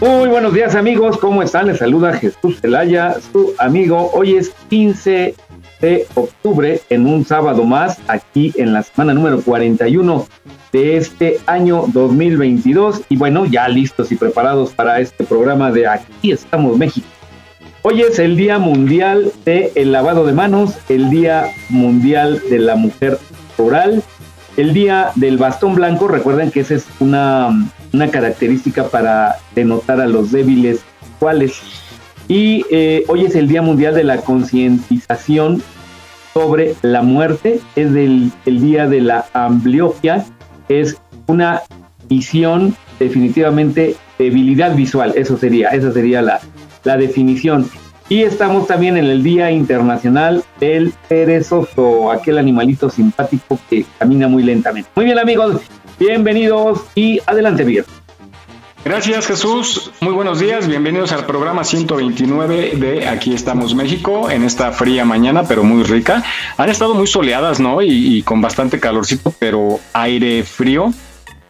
Muy buenos días amigos, ¿cómo están? Les saluda Jesús Zelaya, su amigo. Hoy es 15 de octubre, en un sábado más, aquí en la semana número 41 de este año 2022. Y bueno, ya listos y preparados para este programa de Aquí estamos México. Hoy es el Día Mundial del Lavado de Manos, el Día Mundial de la Mujer Rural, el Día del Bastón Blanco. Recuerden que esa es una, una característica para denotar a los débiles cuáles. Y eh, hoy es el Día Mundial de la Concientización sobre la Muerte, es el, el Día de la Ambliopia, es una visión definitivamente debilidad visual, eso sería, esa sería la, la definición. Y estamos también en el Día Internacional del Perezoso, aquel animalito simpático que camina muy lentamente. Muy bien amigos, bienvenidos y adelante bien. Gracias Jesús, muy buenos días, bienvenidos al programa 129 de Aquí estamos México en esta fría mañana pero muy rica. Han estado muy soleadas, ¿no? Y, y con bastante calorcito, pero aire frío.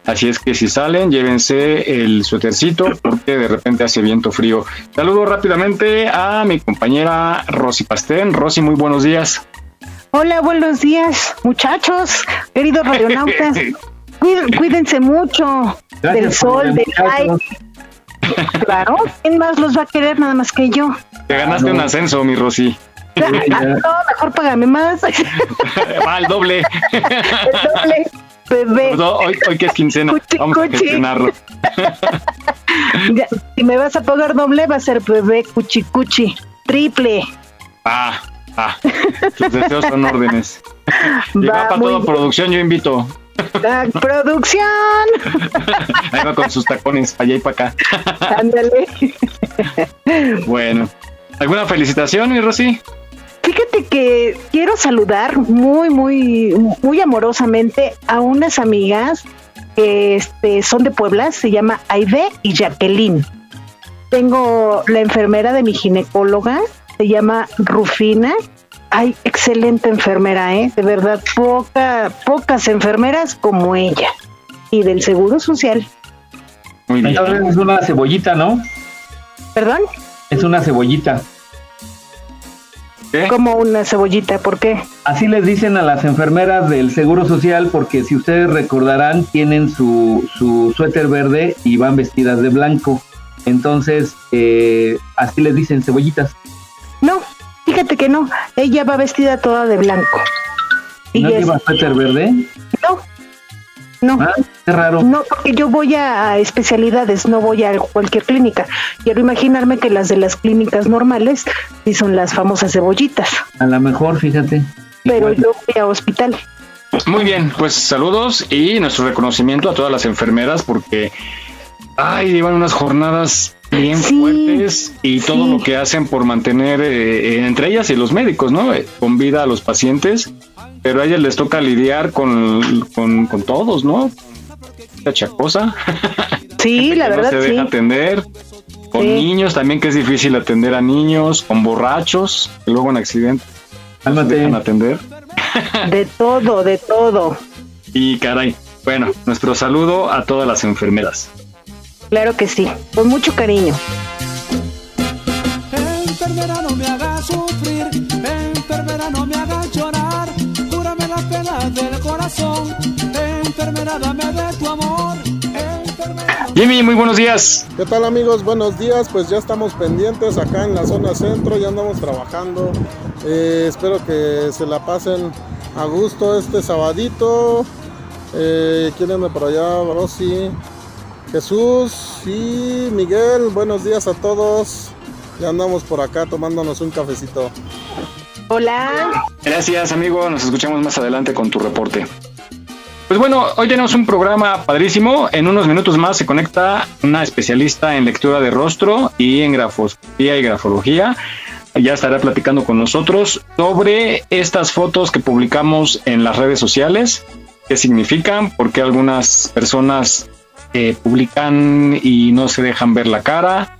Así es que si salen, llévense el suétercito porque de repente hace viento frío. Saludo rápidamente a mi compañera Rosy Pastén. Rosy, muy buenos días. Hola, buenos días, muchachos, queridos radionautas. Cuí- Cuídense mucho Gracias del sol, el del aire. Claro, ¿quién más los va a querer nada más que yo? Te ganaste no. un ascenso, mi Rosy. Ah, no, mejor págame más. El Va al doble. doble, bebé. Perdón, hoy, hoy que es quincena, Cuchi, vamos a cuchi. gestionarlo. Ya, si me vas a pagar doble, va a ser bebé cuchi cuchi. Triple. Ah, ah, tus deseos son órdenes. Y Va va para toda bien. producción, yo invito. La producción. Ahí va con sus tacones, para allá y para acá. Ándale. Bueno, ¿alguna felicitación, mi Rosy? Fíjate que quiero saludar muy, muy, muy amorosamente a unas amigas que este, son de Puebla, se llama Aide y Jacqueline. Tengo la enfermera de mi ginecóloga, se llama Rufina. Ay, excelente enfermera, ¿eh? De verdad, poca, pocas enfermeras como ella. Y del Seguro Social. Muy bien. Entonces es una cebollita, ¿no? ¿Perdón? Es una cebollita. ¿Qué? Como una cebollita, ¿por qué? Así les dicen a las enfermeras del Seguro Social porque si ustedes recordarán tienen su, su suéter verde y van vestidas de blanco. Entonces, eh, así les dicen cebollitas. No, fíjate que no. Ella va vestida toda de blanco. Y ¿No lleva suéter verde? no, no, Ah, qué raro. no, porque yo voy a, a especialidades, no voy a cualquier clínica. Quiero imaginarme que las de las clínicas normales sí son las famosas cebollitas, A lo mejor, fíjate. pero Igual. yo voy a hospital. Muy bien, pues saludos y nuestro reconocimiento a todas las enfermeras porque ay, llevan unas jornadas bien Sí, fuertes y todo sí. lo que hacen por mantener eh, eh, entre ellas y los médicos, ¿no? Eh, con vida a los pacientes, pero a ellas les toca lidiar con, con, con todos, ¿no? La chacosa. Sí, la que verdad no se sí. deja atender. Con Sí. niños también que es difícil atender a niños, con borrachos, que luego en accidentes no se Cálmate. dejan atender. De todo, de todo. Y caray, Bueno, nuestro saludo a todas las enfermeras. Claro que sí, con mucho cariño. Enfermera no me haga sufrir, enfermera no me haga llorar, cúrame las penas del corazón, enfermera dame de tu amor. Jimmy, muy buenos días. ¿Qué tal amigos? Buenos días, pues ya estamos pendientes acá en la zona centro, ya andamos trabajando. Eh, espero que se la pasen a gusto este sabadito. Eh, ¿Quién anda por allá? Rosy, Jesús y Miguel, buenos días a todos. Ya andamos por acá tomándonos un cafecito. Hola. Gracias, amigo. Nos escuchamos más adelante con tu reporte. Pues bueno, hoy tenemos un programa padrísimo. En unos minutos más se conecta una especialista en lectura de rostro y en grafoscopía y grafología. Ya estará platicando con nosotros sobre estas fotos que publicamos en las redes sociales, qué significan, por qué algunas personas publican y no se dejan ver la cara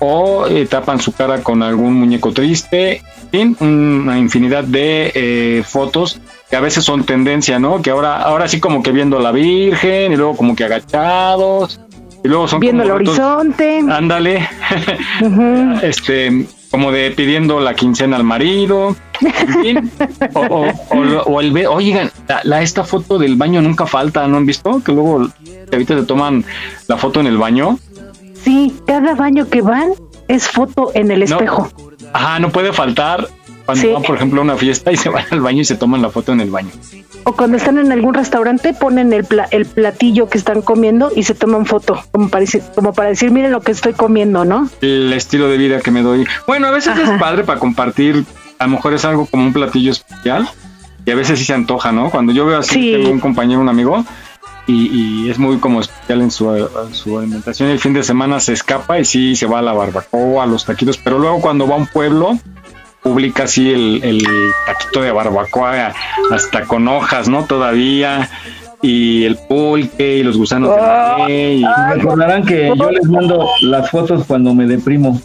o eh, tapan su cara con algún muñeco triste en fin, una infinidad de eh, fotos que a veces son tendencia, ¿no? Que ahora, ahora sí como que viendo a la Virgen y luego como que agachados y luego son Viendo el horizonte. Ándale, este, como de pidiendo la quincena al marido, en fin, o, o- o o el oigan, la, la- esta foto del baño nunca falta, ¿no han visto? Que luego ahorita te toman la foto en el baño. Sí, cada baño que van es foto en el No. espejo. Ajá, no puede faltar cuando Sí. van, por ejemplo, a una fiesta y se van al baño y se toman la foto en el baño. O cuando están en algún restaurante ponen el, pla- el platillo que están comiendo y se toman foto, como para, decir, como para decir, miren lo que estoy comiendo, ¿no? El estilo de vida que me doy. Bueno, a veces Ajá. es padre para compartir, a lo mejor es algo como un platillo especial y a veces sí se antoja, ¿no? Cuando yo veo así, Sí. tengo un compañero, un amigo, y, y es muy como especial en su, su alimentación. El fin de semana se escapa y sí se va a la barbacoa, a los taquitos, pero luego cuando va a un pueblo publica así el, el taquito de barbacoa hasta con hojas, ¿no? Todavía y el pulque y los gusanos de la ley. y- Recordarán que yo les mando las fotos cuando me deprimo.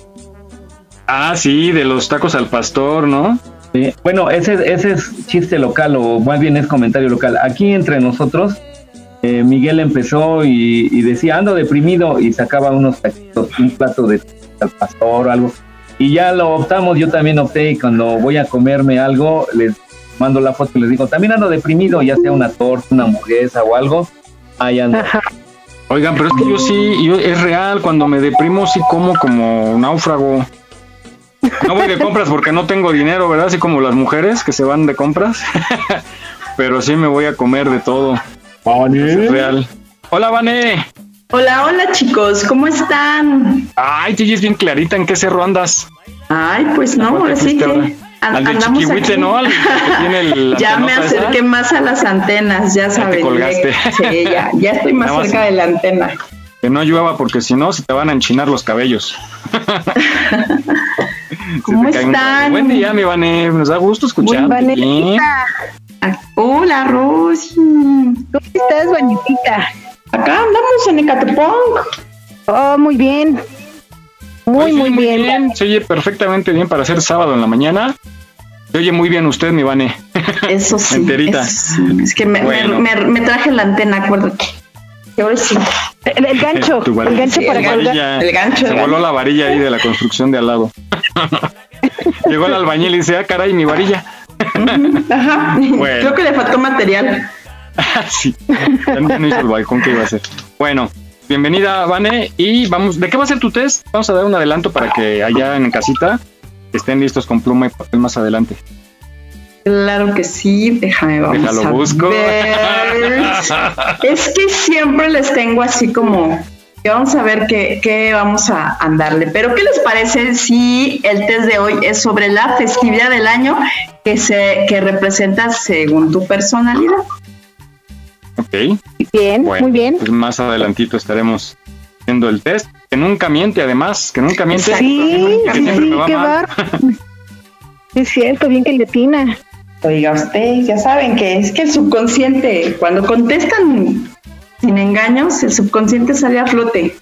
Ah, sí, de los tacos al pastor, ¿no? Sí. Bueno, ese, ese es chiste local o más bien es comentario local. Aquí entre nosotros, eh, Miguel empezó y, y decía, ando deprimido y sacaba unos taquitos, un plato de al pastor o algo. Y ya lo optamos, yo también opté y cuando voy a comerme algo, les mando la foto y les digo, también ando deprimido, ya sea una torta, una hamburguesa o algo. Ahí ando. Ajá. Oigan, pero es que yo sí, yo, es real, cuando me deprimo sí como como náufrago. No voy de compras porque no tengo dinero, ¿verdad? Así como las mujeres que se van de compras. pero sí me voy a comer de todo. Es real. Hola, Vané. Hola, hola chicos, ¿cómo están? Ay, es bien clarita. ¿En qué cerro andas? Ay, pues no, ¿A cuál te ahora sí que ahora? an- Al del andamos chiquihuite. ¿no? Al que tiene el- ya me esa. acerqué más a las antenas, ya te sabes. colgaste. Sí, ya, ya estoy más Nada más- cerca de la antena. Que no llueva porque si no se te van a enchinar los cabellos. ¿Cómo están? Buen día, mi Vané. Nos da gusto escuchar. Vanelita. Hola, Rosy. ¿Cómo estás, Vanelita? Acá andamos en Ecatepong. Oh, muy bien. Muy, Oye, muy bien. Se oye perfectamente bien para ser sábado en la mañana. Se oye muy bien usted, mi Vane. Eso sí. Enterita. eso sí. Es que me, me- Bueno. me- me traje la antena, acuérdate. Ahora sí. El, el gancho, el gancho Sí, para el colgar. Varilla. El gancho, Se voló la varilla ahí de la construcción de al lado. Llegó el albañil y dice, ah, caray, mi varilla. Ajá. Bueno. Creo que le faltó material. sí, hizo el balcón que iba a hacer. Bueno, bienvenida, Vane. Y vamos, ¿de qué va a ser tu test? Vamos a dar un adelanto para que allá en casita estén listos con pluma y papel más adelante. Claro que sí, déjame vamos Déjalo a busco. ver. Es que siempre les tengo así como vamos a ver qué, qué vamos a andarle. Pero ¿qué les parece si el test de hoy es sobre la festividad del año que se que representa según tu personalidad? Ok. Bien, Bueno, muy bien. Pues más adelantito estaremos haciendo el test. Que nunca miente, además, que nunca miente. Sí, que sí, va qué mal. bar. Es cierto, bien que le atina. Oiga, ustedes ya saben que es que el subconsciente, cuando contestan sin engaños, el subconsciente sale a flote.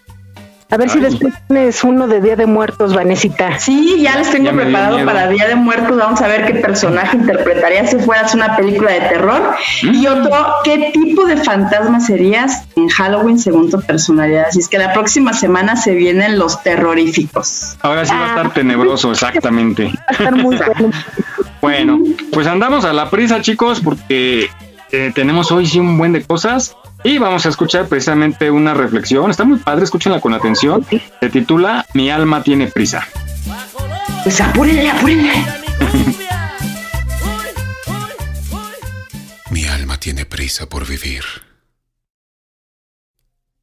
A ver si después tienes uno de Día de Muertos, Vanesita. Sí, ya les tengo preparado para Día de Muertos. Vamos a ver qué personaje interpretarías si fueras una película de terror. Y mm. otro, ¿qué tipo de fantasma serías en Halloween según tu personalidad? Así es que la próxima semana se vienen los terroríficos. Ahora sí va a estar ah. tenebroso, exactamente. Va a estar muy bueno. bueno, pues andamos a la prisa, chicos, porque eh, tenemos hoy sí un buen de cosas. Y vamos a escuchar precisamente una reflexión. Está muy padre, escúchenla con atención. Se titula Mi alma tiene prisa. Pues apúrenle, apúrenle. Mi alma tiene prisa por vivir.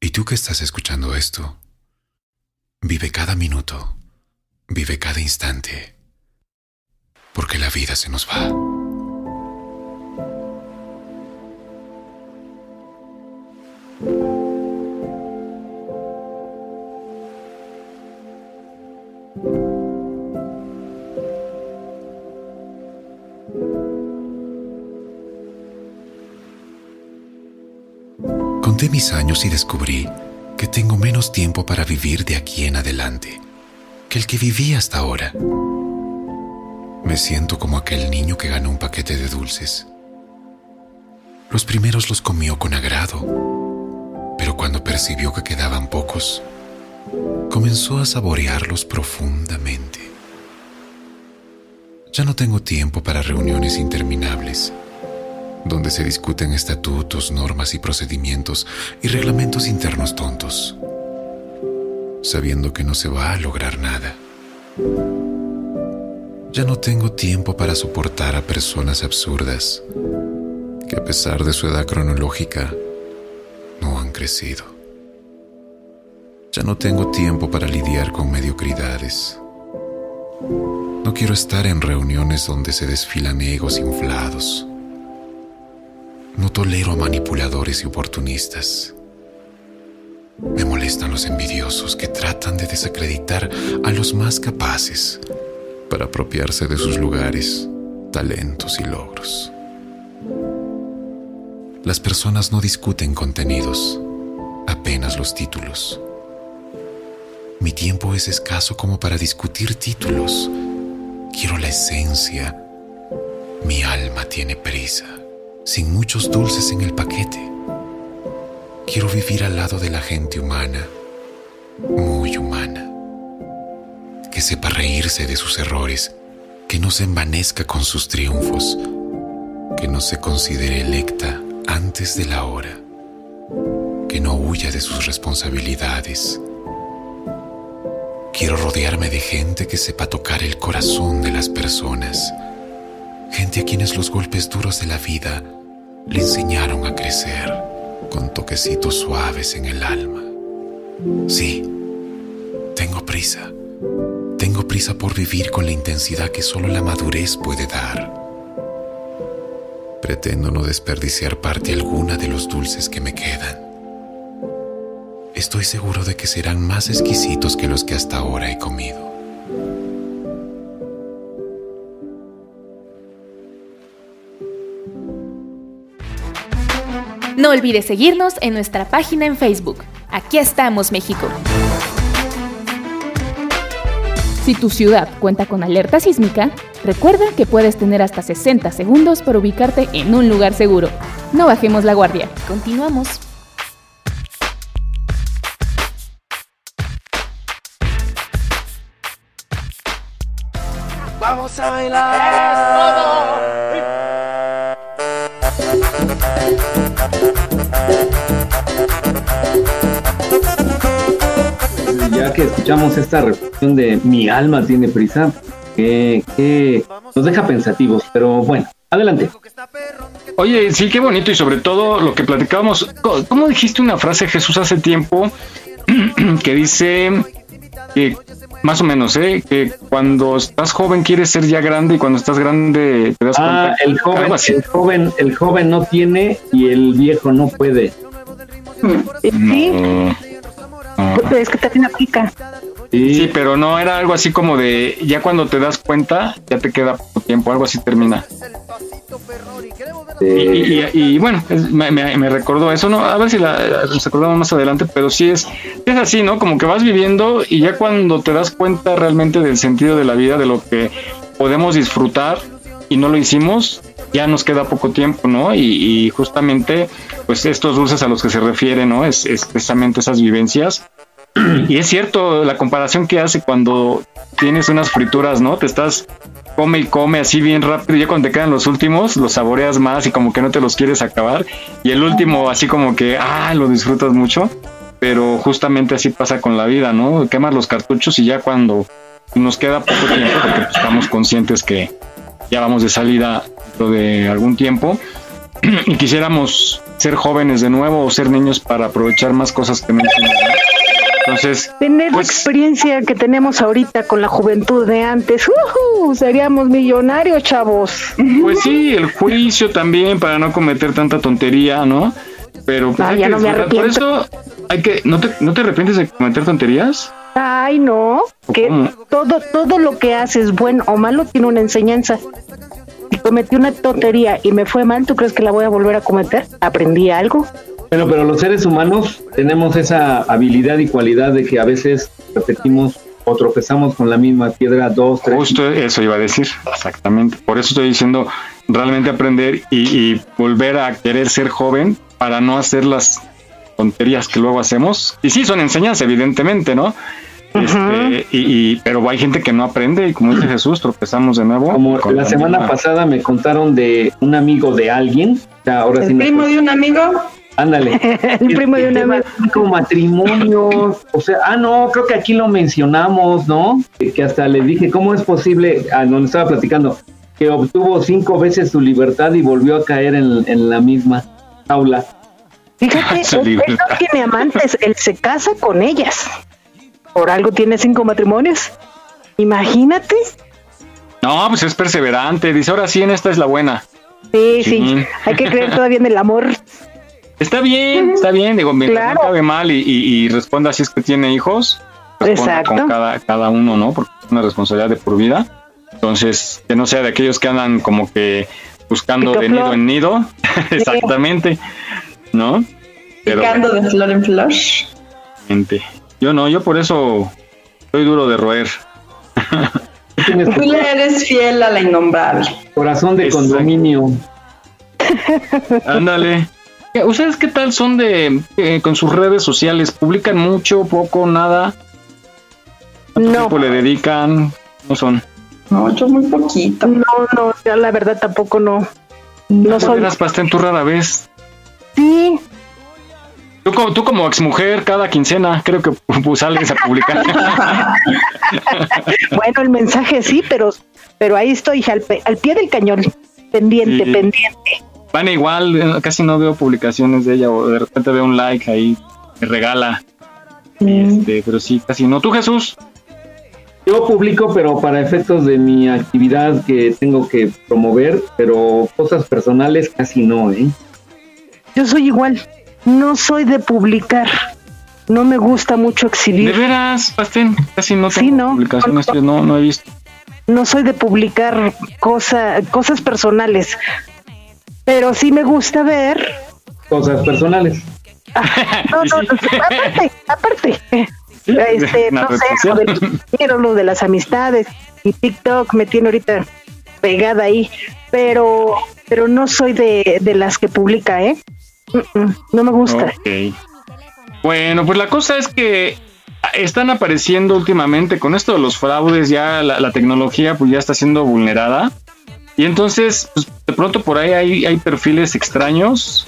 Y tú que estás escuchando esto, vive cada minuto, vive cada instante, porque la vida se nos va. Conté mis años y descubrí que tengo menos tiempo para vivir de aquí en adelante que el que viví hasta ahora. Me siento como aquel niño que ganó un paquete de dulces. Los primeros los comió con agrado pero cuando percibió que quedaban pocos, comenzó a saborearlos profundamente. Ya no tengo tiempo para reuniones interminables, donde se discuten estatutos, normas y procedimientos y reglamentos internos tontos, sabiendo que no se va a lograr nada. Ya no tengo tiempo para soportar a personas absurdas que a pesar de su edad cronológica crecido. Ya no tengo tiempo para lidiar con mediocridades. No quiero estar en reuniones donde se desfilan egos inflados. No tolero a manipuladores y oportunistas. Me molestan los envidiosos que tratan de desacreditar a los más capaces para apropiarse de sus lugares, talentos y logros. Las personas no discuten contenidos, apenas los títulos. Mi tiempo es escaso como para discutir títulos. Quiero la esencia. Mi alma tiene prisa, sin muchos dulces en el paquete. Quiero vivir al lado de la gente humana, muy humana, que sepa reírse de sus errores, que no se envanezca con sus triunfos, que no se considere electa antes de la hora, que no huya de sus responsabilidades. Quiero rodearme de gente que sepa tocar el corazón de las personas, gente a quienes los golpes duros de la vida le enseñaron a crecer con toquecitos suaves en el alma. Sí, tengo prisa. Tengo prisa por vivir con la intensidad que solo la madurez puede dar. Pretendo no desperdiciar parte alguna de los dulces que me quedan. Estoy seguro de que serán más exquisitos que los que hasta ahora he comido. No olvides seguirnos en nuestra página en Facebook. Aquí estamos, México. Si tu ciudad cuenta con alerta sísmica, recuerda que puedes tener hasta 60 segundos para ubicarte en un lugar seguro. No bajemos la guardia. Continuamos. Vamos a bailar. ya que escuchamos esta reflexión de mi alma tiene prisa, que, nos deja pensativos, pero bueno, adelante. Oye, sí, qué bonito y sobre todo lo que platicábamos, ¿cómo dijiste una frase Jesús hace tiempo que dice que más o menos, ¿eh? Que cuando estás joven quieres ser ya grande y cuando estás grande te das ah, El joven, el joven, el joven no tiene y el viejo no puede. Sí. Es que te aplica. Sí, pero no era algo así como de ya cuando te das cuenta, ya te queda poco tiempo, algo así termina. Y, bueno, me, recordó eso, ¿no? A ver si la, nos acordamos más adelante, pero sí es, es así, ¿no? Como que vas viviendo y ya cuando te das cuenta realmente del sentido de la vida, de lo que podemos disfrutar y no lo hicimos, ya nos queda poco tiempo, ¿no? Y, justamente, pues estos dulces a los que se refiere, ¿no? Es, es precisamente esas vivencias. Y es cierto la comparación que hace cuando tienes unas frituras, ¿no? Te estás come y come así bien rápido y ya cuando te quedan los últimos los saboreas más y como que no te los quieres acabar. Y el último así como que ah lo disfrutas mucho pero justamente así pasa con la vida no quemas los cartuchos y ya cuando nos queda poco tiempo porque pues, estamos conscientes que ya vamos de salida dentro de algún tiempo y quisiéramos ser jóvenes de nuevo o ser niños para aprovechar más cosas que no entonces, tener la pues, experiencia que tenemos ahorita con la juventud de antes, seríamos millonarios, chavos. Pues sí, el juicio también para no cometer tanta tontería, ¿no? Pero pues, ya no me arrepiento. Por eso hay que ¿no te, no te arrepientes de cometer tonterías? Ay, no, que todo todo lo que haces, bueno o malo, tiene una enseñanza. Si cometí una tontería y me fue mal, ¿tú crees que la voy a volver a cometer? ¿Aprendí algo? Bueno, pero los seres humanos tenemos esa habilidad y cualidad de que a veces repetimos o tropezamos con la misma piedra dos, tres. Justo eso iba a decir, exactamente. Por eso estoy diciendo realmente aprender y, volver a querer ser joven para no hacer las tonterías que luego hacemos. Y sí, son enseñanzas, evidentemente, ¿no? Este, y, pero hay gente que no aprende y como dice Jesús, tropezamos de nuevo. Como la semana pasada me contaron de un amigo de alguien. ahora ¿El primo de un amigo? Ándale. el primo de una vez. matrimonio. O sea, ah, no, creo que aquí lo mencionamos, ¿no? Que hasta le dije, ¿cómo es posible? Ah, no, estaba platicando, que obtuvo cinco veces su libertad y volvió a caer en, la misma aula. Fíjate, él, no tiene amantes, él se casa con ellas. Por algo tiene cinco matrimonios. Imagínate. No, pues es perseverante. Dice, ahora sí, en esta es la buena. Sí, sí. Hay que creer todavía en el amor. Está bien, está bien, digo, mientras no cabe mal y, responda si es que tiene hijos, Exacto. con cada, cada uno, ¿no? Porque es una responsabilidad de por vida. Entonces, que no sea de aquellos que andan como que buscando de nido en nido, exactamente, ¿no? Picando de flor en flor. Yo no, yo por eso soy duro de roer. Tú le eres fiel a la innombrable. Corazón de condominio. Ándale. ¿Ustedes qué tal son de eh, con sus redes sociales? ¿Publican mucho, poco, nada? ¿Cuánto no. tiempo le dedican? ¿No son? No, yo muy poquito. No, no, ya la verdad tampoco no. No soy. pastel en tu rara vez? Sí. Tú como, tú como exmujer, cada quincena creo que pues, sales a publicar. bueno, el mensaje sí, pero, pero ahí estoy al, pie del cañón, pendiente, pendiente. Van igual, eh, casi no veo publicaciones de ella o de repente veo un like ahí, me regala. Mm. Este, pero sí, casi no. ¿Tú, Jesús? Yo publico, pero para efectos de mi actividad que tengo que promover, pero cosas personales casi no, ¿eh? Yo soy igual, no soy de publicar. No me gusta mucho exhibir. ¿De veras, Pastén? Casi no tengo no, publicaciones, no, no he visto. No soy de publicar cosa, cosas personales pero sí me gusta ver cosas personales. no, no, aparte, aparte, este, no sé, lo, lo de las amistades y TikTok me tiene ahorita pegada ahí, pero, pero no soy de, de las que publica, ¿eh? no me gusta. Bueno, pues la cosa es que están apareciendo últimamente con esto de los fraudes, ya la, la tecnología pues ya está siendo vulnerada y entonces, pues, de pronto por ahí hay, hay perfiles extraños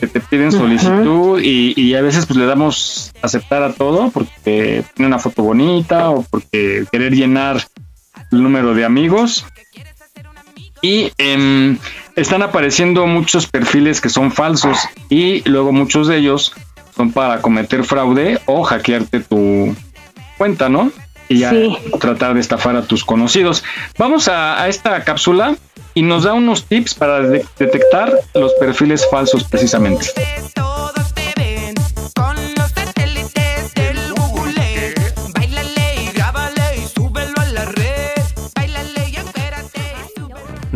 que te piden solicitud y, a veces pues le damos aceptar a todo porque tiene una foto bonita o porque querer llenar el número de amigos. Y em, están apareciendo muchos perfiles que son falsos y luego muchos de ellos son para cometer fraude o hackearte tu cuenta, ¿no? Y ya tratar de estafar a tus conocidos. Vamos a, esta cápsula y nos da unos tips para detectar los perfiles falsos precisamente.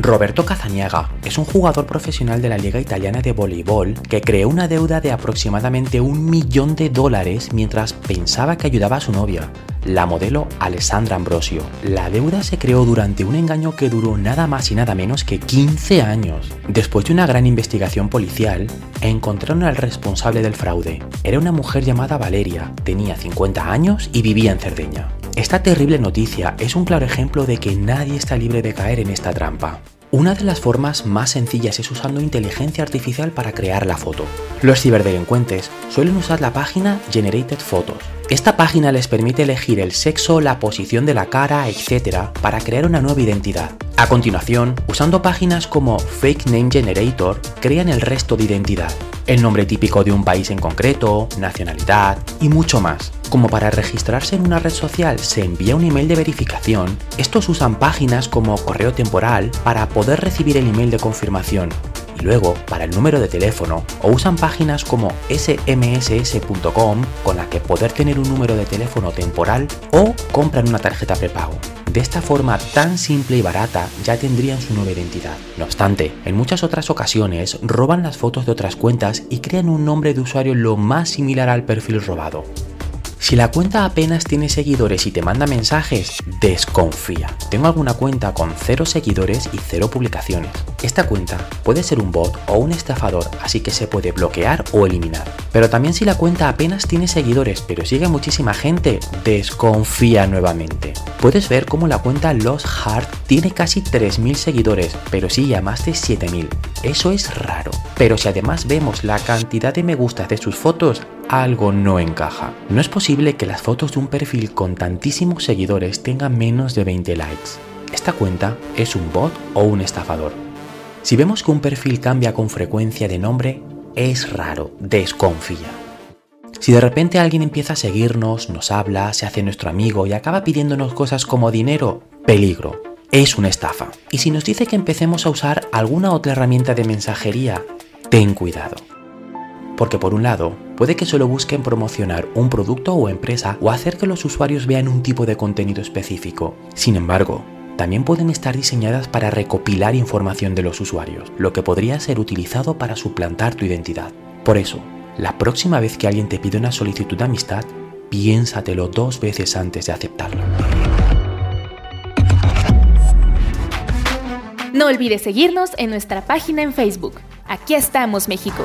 Roberto Cazaniaga es un jugador profesional de la Liga Italiana de Voleibol que creó una deuda de aproximadamente un millón de dólares mientras pensaba que ayudaba a su novia, la modelo Alessandra Ambrosio. La deuda se creó durante un engaño que duró nada más y nada menos que 15 años. Después de una gran investigación policial, encontraron al responsable del fraude. Era una mujer llamada Valeria, tenía 50 años y vivía en Cerdeña. Esta terrible noticia es un claro ejemplo de que nadie está libre de caer en esta trampa. Una de las formas más sencillas es usando inteligencia artificial para crear la foto. Los ciberdelincuentes suelen usar la página Generated Photos. Esta página les permite elegir el sexo, la posición de la cara, etc. para crear una nueva identidad. A continuación, usando páginas como Fake Name Generator, crean el resto de identidad el nombre típico de un país en concreto, nacionalidad y mucho más. Como para registrarse en una red social se envía un email de verificación, estos usan páginas como correo temporal para poder recibir el email de confirmación y luego para el número de teléfono o usan páginas como smss.com con la que poder tener un número de teléfono temporal o compran una tarjeta prepago. De esta forma tan simple y barata ya tendrían su nueva identidad. No obstante, en muchas otras ocasiones roban las fotos de otras cuentas y crean un nombre de usuario lo más similar al perfil robado. Si la cuenta apenas tiene seguidores y te manda mensajes, desconfía. Tengo alguna cuenta con cero seguidores y cero publicaciones. Esta cuenta puede ser un bot o un estafador, así que se puede bloquear o eliminar. Pero también si la cuenta apenas tiene seguidores pero sigue muchísima gente, desconfía nuevamente. Puedes ver cómo la cuenta Lost Heart tiene casi 3.000 seguidores, pero sigue a más de 7.000. Eso es raro. Pero si además vemos la cantidad de me gustas de sus fotos, algo no encaja. No es posible que las fotos de un perfil con tantísimos seguidores tengan menos de 20 likes. Esta cuenta es un bot o un estafador. Si vemos que un perfil cambia con frecuencia de nombre, es raro, desconfía. Si de repente alguien empieza a seguirnos, nos habla, se hace nuestro amigo y acaba pidiéndonos cosas como dinero, peligro, es una estafa. Y si nos dice que empecemos a usar alguna otra herramienta de mensajería, ten cuidado. Porque por un lado, puede que solo busquen promocionar un producto o empresa o hacer que los usuarios vean un tipo de contenido específico. Sin embargo, también pueden estar diseñadas para recopilar información de los usuarios, lo que podría ser utilizado para suplantar tu identidad. Por eso, la próxima vez que alguien te pide una solicitud de amistad, piénsatelo dos veces antes de aceptarlo. No olvides seguirnos en nuestra página en Facebook. Aquí estamos, México.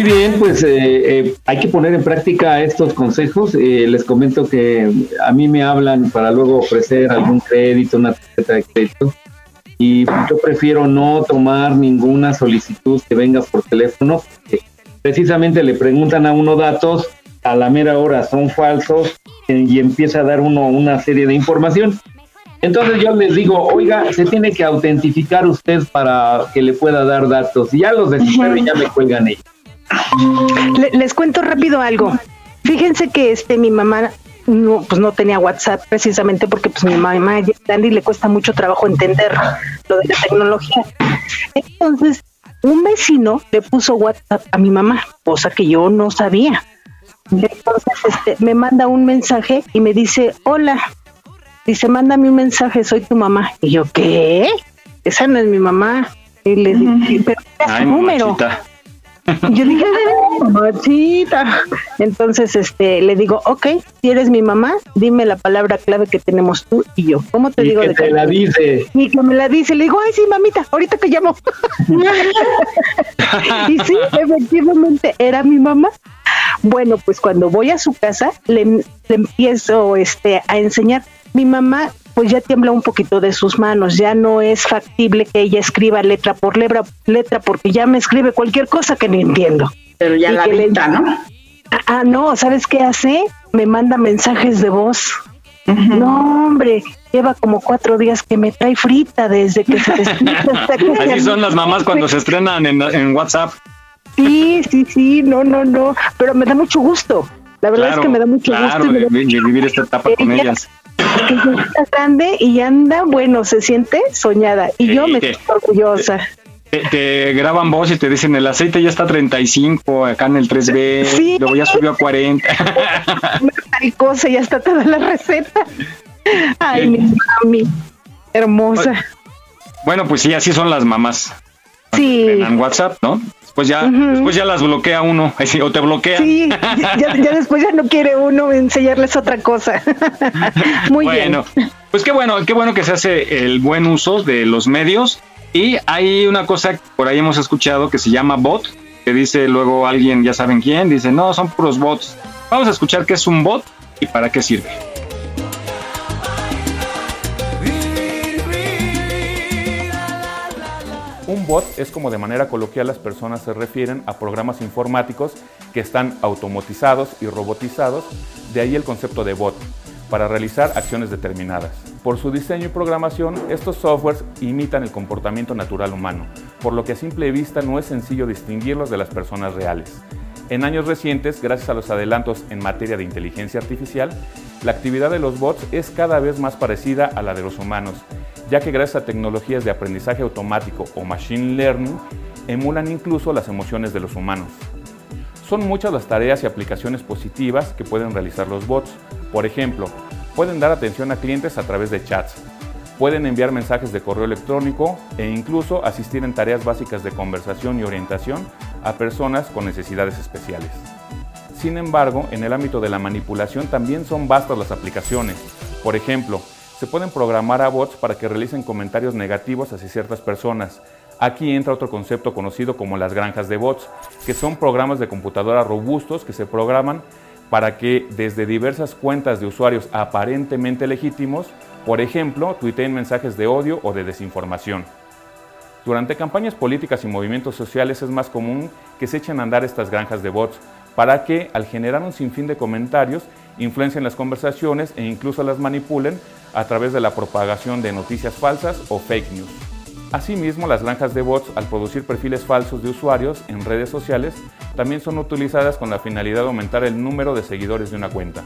Muy bien, pues eh, eh, hay que poner en práctica estos consejos. Eh, les comento que a mí me hablan para luego ofrecer algún crédito, una tarjeta de crédito, y yo prefiero no tomar ninguna solicitud que venga por teléfono. precisamente le preguntan a uno datos, a la mera hora son falsos y empieza a dar uno una serie de información. Entonces yo les digo, oiga, se tiene que autentificar usted para que le pueda dar datos. Y ya los desespero y ya me cuelgan ellos les cuento rápido algo. Fíjense que este mi mamá no, pues no tenía WhatsApp precisamente porque pues mi mamá a Andy le cuesta mucho trabajo entender lo de la tecnología. Entonces, un vecino le puso WhatsApp a mi mamá, cosa que yo no sabía. Entonces, este, me manda un mensaje y me dice, hola, dice, mándame un mensaje, soy tu mamá. Y yo, ¿qué? Esa no es mi mamá. Y le dije, pero ¿qué es número? Yo dije, mamachita. Entonces, este, le digo, ok, si eres mi mamá, dime la palabra clave que tenemos tú y yo. ¿Cómo te digo? Que te la dice. Y que me la dice. Le digo, ay, sí, mamita, ahorita te llamo. y sí, efectivamente, era mi mamá. Bueno, pues cuando voy a su casa, le, le empiezo este, a enseñar. Mi mamá pues ya tiembla un poquito de sus manos, ya no es factible que ella escriba letra por letra, letra porque ya me escribe cualquier cosa que no entiendo. Pero ya la venta, ¿no? Ah, no, ¿sabes qué hace? Me manda mensajes de voz. No, hombre, lleva como cuatro días que me trae frita desde que se hasta que Así son las mamás cuando se estrenan en, en WhatsApp. Sí, sí, sí, no, no, no, pero me da mucho gusto. La verdad es que me da mucho gusto. vivir esta etapa con ellas. Está grande y anda, bueno, se siente soñada. Y yo me siento orgullosa. Te, graban voz y te dicen el aceite ya está a 35, acá en el 3B, sí. luego ya subió a 40. Tal cosa, ya está toda la receta. Ay, mi mami, hermosa. Bueno, pues sí, así son las mamás. Sí. En WhatsApp, ¿no? Después ya, después ya las bloquea uno, o te bloquea. Sí, ya, después ya no quiere uno enseñarles otra cosa. Muy bueno, Pues qué bueno, qué bueno que se hace el buen uso de los medios. Y hay una cosa que por ahí hemos escuchado que se llama bot, que dice luego alguien, ya saben quién, dice, no, son puros bots. Vamos a escuchar qué es un bot y para qué sirve. Un bot es como de manera coloquial las personas se refieren a programas informáticos que están automatizados y robotizados, de ahí el concepto de bot, para realizar acciones determinadas. Por su diseño y programación, estos softwares imitan el comportamiento natural humano, por lo que a simple vista no es sencillo distinguirlos de las personas reales. En años recientes, gracias a los adelantos en materia de inteligencia artificial, la actividad de los bots es cada vez más parecida a la de los humanos ya que gracias a tecnologías de aprendizaje automático o machine learning, emulan incluso las emociones de los humanos. Son muchas las tareas y aplicaciones positivas que pueden realizar los bots. Por ejemplo, pueden dar atención a clientes a través de chats, pueden enviar mensajes de correo electrónico e incluso asistir en tareas básicas de conversación y orientación a personas con necesidades especiales. Sin embargo, en el ámbito de la manipulación también son vastas las aplicaciones. Por ejemplo, se pueden programar a bots para que realicen comentarios negativos hacia ciertas personas. Aquí entra otro concepto conocido como las granjas de bots, que son programas de computadora robustos que se programan para que desde diversas cuentas de usuarios aparentemente legítimos, por ejemplo, tuiteen mensajes de odio o de desinformación. Durante campañas políticas y movimientos sociales es más común que se echen a andar estas granjas de bots para que, al generar un sinfín de comentarios, influencien las conversaciones e incluso las manipulen a través de la propagación de noticias falsas o fake news. Asimismo, las granjas de bots, al producir perfiles falsos de usuarios en redes sociales, también son utilizadas con la finalidad de aumentar el número de seguidores de una cuenta.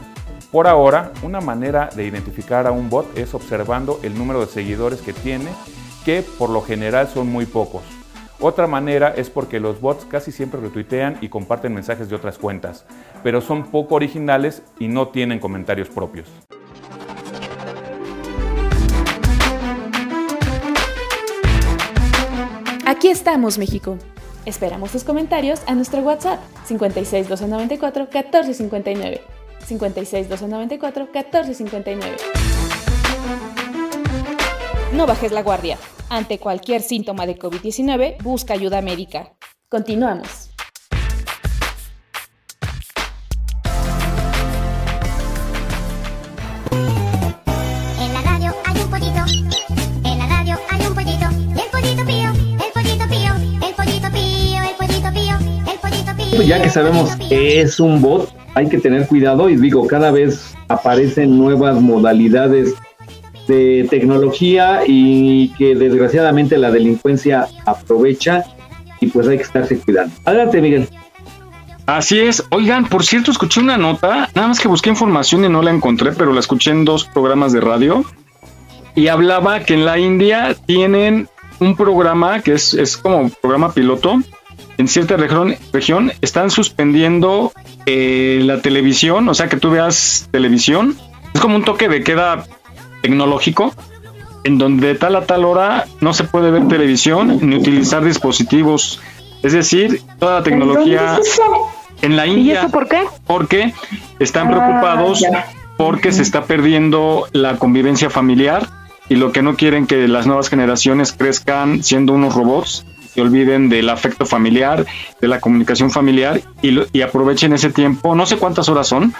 Por ahora, una manera de identificar a un bot es observando el número de seguidores que tiene, que por lo general son muy pocos. Otra manera es porque los bots casi siempre retuitean y comparten mensajes de otras cuentas, pero son poco originales y no tienen comentarios propios. Aquí estamos, México. Esperamos tus comentarios a nuestro WhatsApp 56 294 1459. 56 294 1459. No bajes la guardia. Ante cualquier síntoma de COVID-19, busca ayuda médica. Continuamos. ya que sabemos que es un bot, hay que tener cuidado y digo, cada vez aparecen nuevas modalidades de tecnología y que desgraciadamente la delincuencia aprovecha y pues hay que estarse cuidando. Adelante, Miguel. Así es. Oigan, por cierto, escuché una nota, nada más que busqué información y no la encontré, pero la escuché en dos programas de radio y hablaba que en la India tienen un programa que es, es como programa piloto en cierta región, región están suspendiendo eh, la televisión, o sea que tú veas televisión. Es como un toque de queda tecnológico, en donde de tal a tal hora no se puede ver televisión ni utilizar dispositivos. Es decir, toda la tecnología en la India. ¿Y eso por qué? Porque están preocupados ah, porque se está perdiendo la convivencia familiar y lo que no quieren que las nuevas generaciones crezcan siendo unos robots se olviden del afecto familiar, de la comunicación familiar y, y aprovechen ese tiempo, no sé cuántas horas son,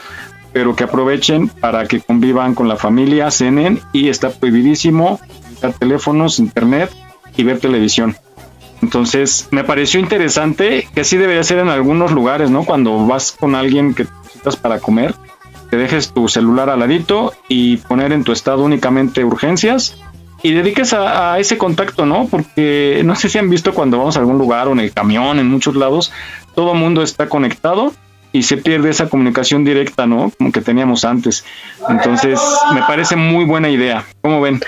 pero que aprovechen para que convivan con la familia, cenen y está prohibidísimo usar teléfonos, internet y ver televisión. Entonces, me pareció interesante que así debería ser en algunos lugares, ¿no? Cuando vas con alguien que necesitas para comer, que dejes tu celular al ladito y poner en tu estado únicamente urgencias y dediques a, a, ese contacto, ¿no? Porque no sé si han visto cuando vamos a algún lugar o en el camión, en muchos lados, todo el mundo está conectado y se pierde esa comunicación directa, ¿no? Como que teníamos antes. Entonces, me parece muy buena idea. ¿Cómo ven?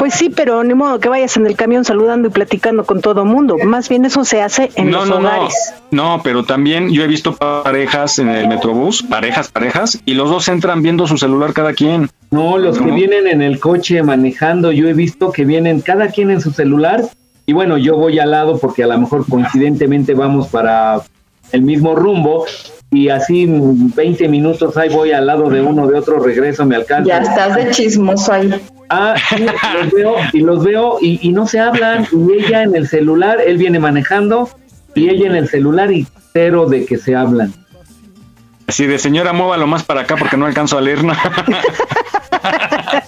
Pues sí, pero ni modo que vayas en el camión saludando y platicando con todo mundo. Más bien eso se hace en no, los no, hogares. No, no, pero también yo he visto parejas en el metrobús, parejas, parejas, y los dos entran viendo su celular cada quien. No, los que vienen en el coche manejando, yo he visto que vienen cada quien en su celular. Y bueno, yo voy al lado porque a lo mejor coincidentemente vamos para el mismo rumbo y así 20 minutos ahí voy al lado de uno, de otro, regreso, me alcanza. Ya estás de chismoso ahí. Ah, sí, los veo y los veo y, y, no se hablan y ella en el celular, él viene manejando y ella en el celular y cero de que se hablan. Así de señora, muévalo más para acá porque no alcanzo a leer nada.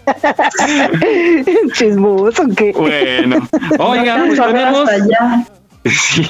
Chismoso, ¿qué? Bueno, oigan, pues tenemos... Sí.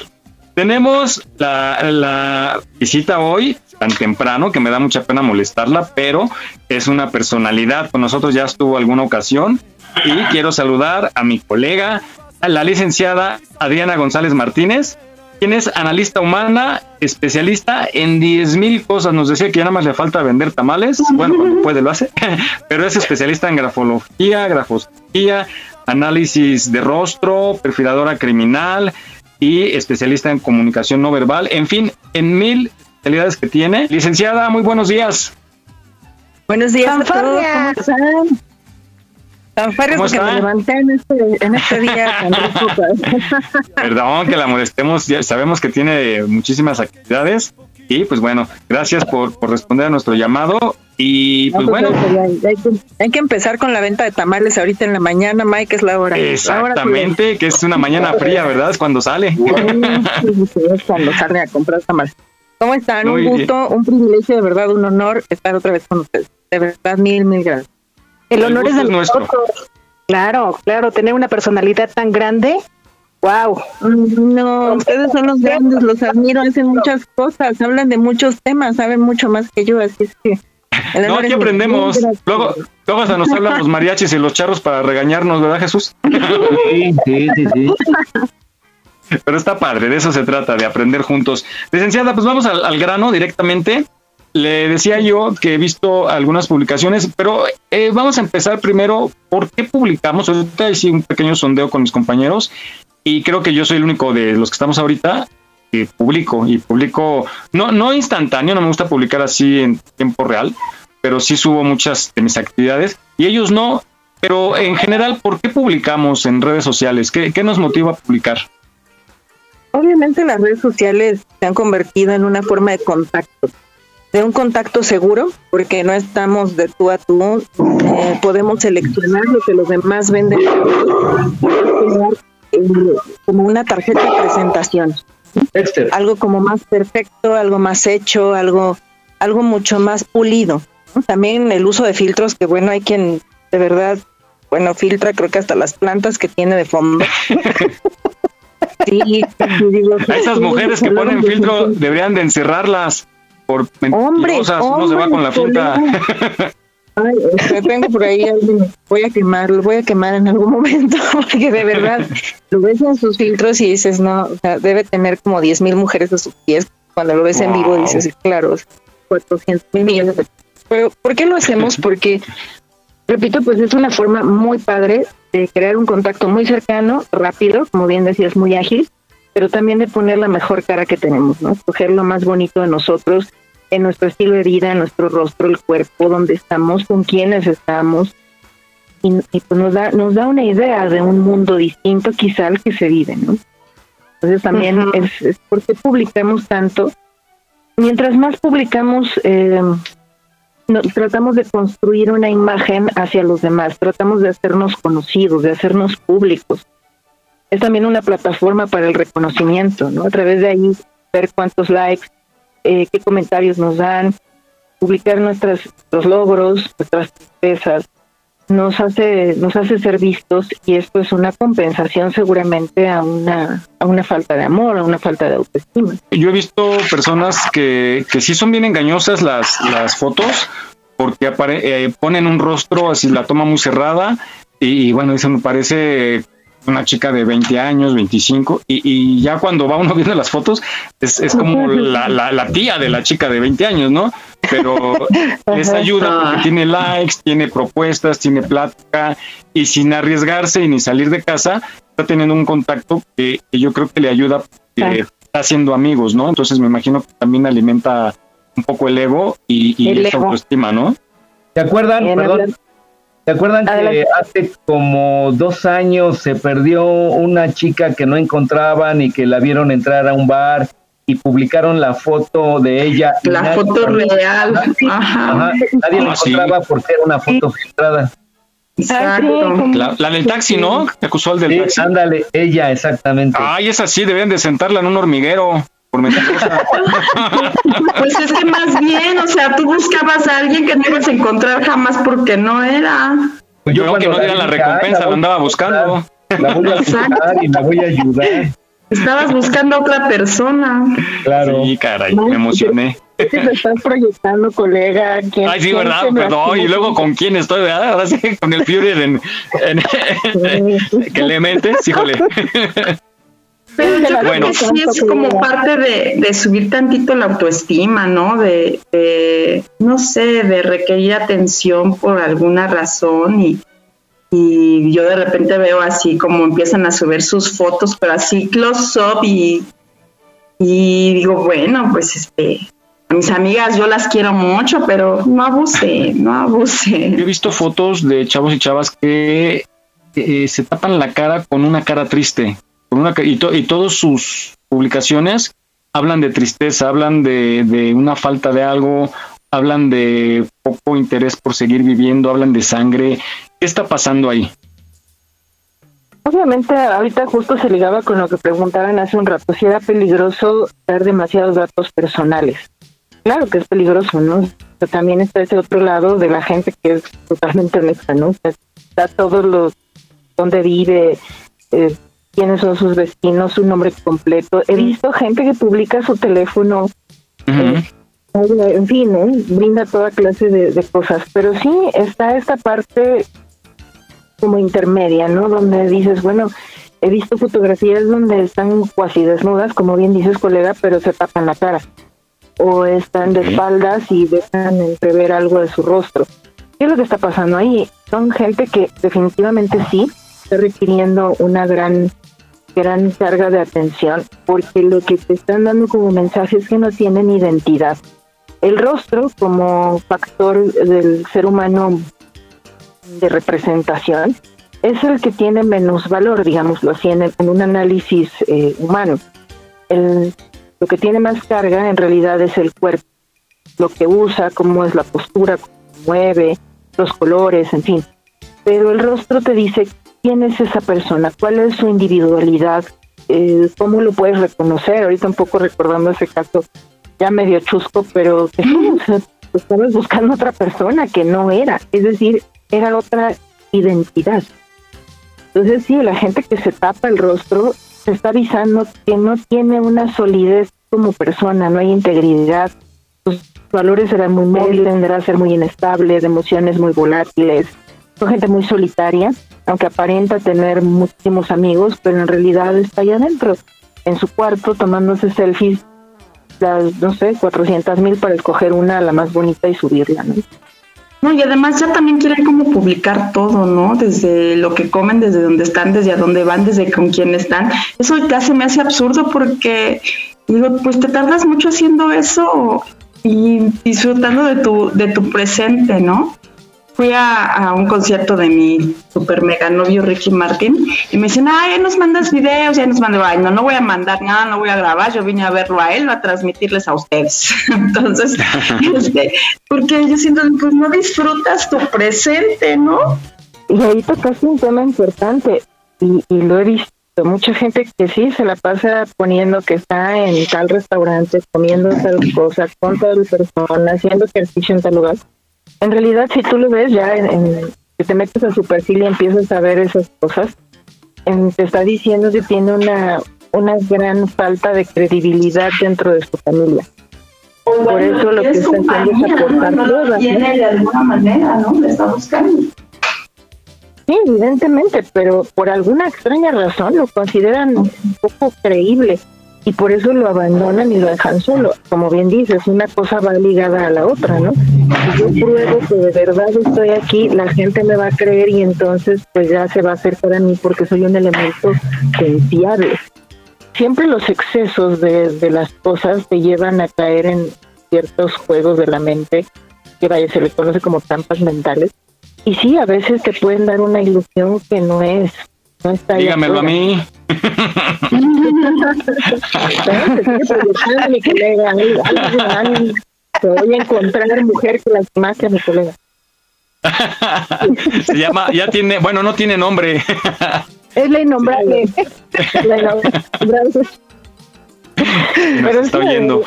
Tenemos la, la, visita hoy tan temprano que me da mucha pena molestarla, pero es una personalidad. Con nosotros ya estuvo alguna ocasión y quiero saludar a mi colega, a la licenciada Adriana González Martínez, quien es analista humana, especialista en 10 mil cosas. Nos decía que ya nada más le falta vender tamales. Bueno, cuando puede lo hace, pero es especialista en grafología, grafoscopía, análisis de rostro, perfiladora criminal y especialista en comunicación no verbal, en fin, en mil especialidades que tiene. Licenciada, muy buenos días. Buenos días a todos, ¿cómo están? Fanfarrias porque me levanté en este, en este día tan rico. Perdón que la molestemos, ya sabemos que tiene muchísimas actividades y pues bueno, gracias por, por responder a nuestro llamado y pues, bueno. Hay que, hay que, empezar con la venta de tamales ahorita en la mañana, Mike, es la hora. Exactamente, la hora que es una mañana fría, ¿verdad? Es cuando sale. Sí, sí, es cuando sale a comprar tamales. ¿Cómo están? Muy un gusto, bien. un privilegio, de verdad, un honor estar otra vez con ustedes. De verdad, mil, mil gracias. El honor es es nuestro. nosotros. Claro, claro, tener una personalidad tan grande. Wow. No, ustedes son los grandes, los admiro, hacen muchas cosas, hablan de muchos temas, saben mucho más que yo, así es que... No, aquí aprendemos. Luego, luego hasta nos hablan los mariachis y los charros para regañarnos, ¿verdad, Jesús? Sí, sí, sí, sí. Pero está padre, de eso se trata, de aprender juntos. Licenciada, pues vamos al, al grano directamente. Le decía yo que he visto algunas publicaciones, pero eh, vamos a empezar primero. ¿Por qué publicamos? Ahorita hice un pequeño sondeo con mis compañeros y creo que yo soy el único de los que estamos ahorita que publico y publico, no, no instantáneo, no me gusta publicar así en tiempo real, pero sí subo muchas de mis actividades y ellos no. Pero en general, ¿por qué publicamos en redes sociales? ¿Qué, qué nos motiva a publicar? Obviamente las redes sociales se han convertido en una forma de contacto, de un contacto seguro, porque no estamos de tú a tú, eh, podemos seleccionar lo que los demás venden eh, como una tarjeta de presentación, Dexter, algo como más perfecto, algo más hecho, algo, algo mucho más pulido. ¿no? También el uso de filtros, que bueno, hay quien de verdad, bueno, filtra creo que hasta las plantas que tiene de fondo. Sí, digo, A esas mujeres que ponen filtro deberían de encerrarlas por Hombre, mentirosas. Uno se va con la finta. Ay, tengo por ahí alguien, voy a quemar, lo voy a quemar en algún momento, porque de verdad lo ves en sus filtros y dices, no, o sea, debe tener como 10 mil mujeres a sus pies. Cuando lo ves en vivo dices, claro, 400 mil millones de Pero, ¿por qué lo hacemos? Porque, repito, pues es una forma muy padre de crear un contacto muy cercano, rápido, como bien decías, muy ágil, pero también de poner la mejor cara que tenemos, ¿no? Coger lo más bonito de nosotros, en nuestro estilo de vida, en nuestro rostro, el cuerpo, donde estamos, con quiénes estamos. Y, y, pues nos da, nos da una idea de un mundo distinto quizá al que se vive, ¿no? Entonces también es, es porque publicamos tanto. Mientras más publicamos, eh, no- tratamos de construir una imagen hacia los demás, tratamos de hacernos conocidos, de hacernos públicos. Es también una plataforma para el reconocimiento, ¿no? A través de ahí ver cuántos likes, eh, qué comentarios nos dan, publicar nuestras, nuestros logros, nuestras tristezas, nos hace, nos hace ser vistos y esto es una compensación seguramente a una, a una falta de amor, a una falta de autoestima. Yo he visto personas que, que sí son bien engañosas las, las fotos porque eh, ponen un rostro así, la toma muy cerrada y, bueno, eso me parece una chica de 20 años, 25, y, y ya cuando va uno viendo las fotos, es, es como la, la, la, tía de la chica de 20 años, ¿no? Pero les ayuda porque tiene likes, tiene propuestas, tiene plática, y sin arriesgarse y ni salir de casa, está teniendo un contacto que, yo creo que le ayuda, que está haciendo amigos, ¿no? Entonces me imagino que también alimenta un poco el ego y, y esa autoestima, ¿no? ¿Se acuerdan? Perdón. ¿Se acuerdan que hace como dos años se perdió una chica que no encontraban y que la vieron entrar a un bar y publicaron la foto de ella? La foto real. Ajá. Nadie la ah, encontraba porque era una foto filtrada. Exacto. La, del taxi, ¿no? Que acusó al del taxi. Ándale, ella, exactamente. Ay, es así, deben de sentarla en un hormiguero. pues es que más bien, o sea, tú buscabas a alguien que no ibas a encontrar jamás porque no era. Pues yo, que no diera la recompensa, la andaba buscando. La voy a buscar y la voy a ayudar. Estabas buscando a otra persona. Claro. Sí, caray, me emocioné. te estás proyectando, colega. Ay, sí, ¿verdad? Perdón. Y luego, ¿con quién estoy? ¿verdad? Ahora sí, con el Führer en, que le mentes, híjole. Pero yo creo que sí es como parte de, subir tantito la autoestima, ¿no? De, no sé, de requerir atención por alguna razón y, y yo de repente veo así como empiezan a subir sus fotos, pero así close up y, y digo, bueno, pues este, a mis amigas yo las quiero mucho, pero no abuse, no abuse. Yo he visto fotos de chavos y chavas que eh, se tapan la cara con una cara triste y, y todas sus publicaciones hablan de tristeza, hablan de, una falta de algo, hablan de poco interés por seguir viviendo, hablan de sangre. ¿Qué está pasando ahí? Obviamente, ahorita justo se ligaba con lo que preguntaban hace un rato, si era peligroso dar demasiados datos personales. Claro que es peligroso, ¿no? Pero también está ese otro lado de la gente que es totalmente honesta, ¿no? está todos los, dónde vive, eh, quiénes son sus vecinos, su nombre completo. He visto gente que publica su teléfono, eh, en fin, ¿eh? brinda toda clase de, cosas, pero sí está esta parte como intermedia, ¿no? Donde dices, bueno, he visto fotografías donde están cuasi desnudas, como bien dices, colega, pero se tapan la cara. O están de espaldas y dejan entrever algo de su rostro. ¿Qué es lo que está pasando ahí? Son gente que definitivamente sí está requiriendo una gran gran carga de atención porque lo que te están dando como mensaje es que no tienen identidad. El rostro como factor del ser humano de representación es el que tiene menos valor, digámoslo así, en, un análisis eh, humano. El, lo que tiene más carga en realidad es el cuerpo, lo que usa, cómo es la postura, cómo mueve, los colores, en fin. Pero el rostro te dice quién es esa persona, cuál es su individualidad, eh, cómo lo puedes reconocer. Ahorita un poco recordando ese caso ya medio chusco, pero que estabas buscando otra persona que no era, es decir, era otra identidad. Entonces sí, la gente que se tapa el rostro se está avisando que no tiene una solidez como persona, no hay integridad, sus valores serán muy móviles, tendrá a ser muy inestable, de emociones muy volátiles, son gente muy solitaria aunque aparenta tener muchísimos amigos, pero en realidad está ahí adentro, en su cuarto, tomándose selfies, las, no sé, 400 mil para escoger una, la más bonita y subirla, ¿no? No, y además ya también quieren como publicar todo, ¿no? Desde lo que comen, desde dónde están, desde a dónde van, desde con quién están. Eso ya se me hace absurdo porque digo, pues te tardas mucho haciendo eso y disfrutando de tu, de tu presente, ¿no? Fui a, un concierto de mi super mega novio Ricky Martin y me dicen, ay, ya nos mandas videos, ya nos mandas, ay, no, no voy a mandar nada, no voy a grabar, yo vine a verlo a él, a transmitirles a ustedes. Entonces, este, porque yo siento, pues no disfrutas tu presente, ¿no? Y ahí tocaste un tema importante y, y lo he visto mucha gente que sí se la pasa poniendo que está en tal restaurante, comiendo tal cosa, con tal persona, haciendo ejercicio en tal lugar en realidad, si tú lo ves ya, en, que te metes a su perfil y empiezas a ver esas cosas, te está diciendo que tiene una, una gran falta de credibilidad dentro de su familia. Por eso lo que está haciendo es aportar no tiene de alguna manera, ¿no? Le está buscando. Sí, evidentemente, pero por alguna extraña razón lo consideran un poco creíble y por eso lo abandonan y lo dejan solo. Como bien dices, una cosa va ligada a la otra, ¿no? Si yo pruebo que de verdad estoy aquí, la gente me va a creer y entonces pues ya se va a hacer para mí porque soy un elemento confiable. Siempre los excesos de, de las cosas te llevan a caer en ciertos juegos de la mente, que vaya, se le conoce como trampas mentales. Y sí, a veces te pueden dar una ilusión que no es, no está Dígamelo a mí. Mi colega, te voy a encontrar mujer que lastimaste a mi colega. Se llama, ya tiene, bueno, no tiene nombre. Es la innombrable. la innombrable. Pero está oyendo.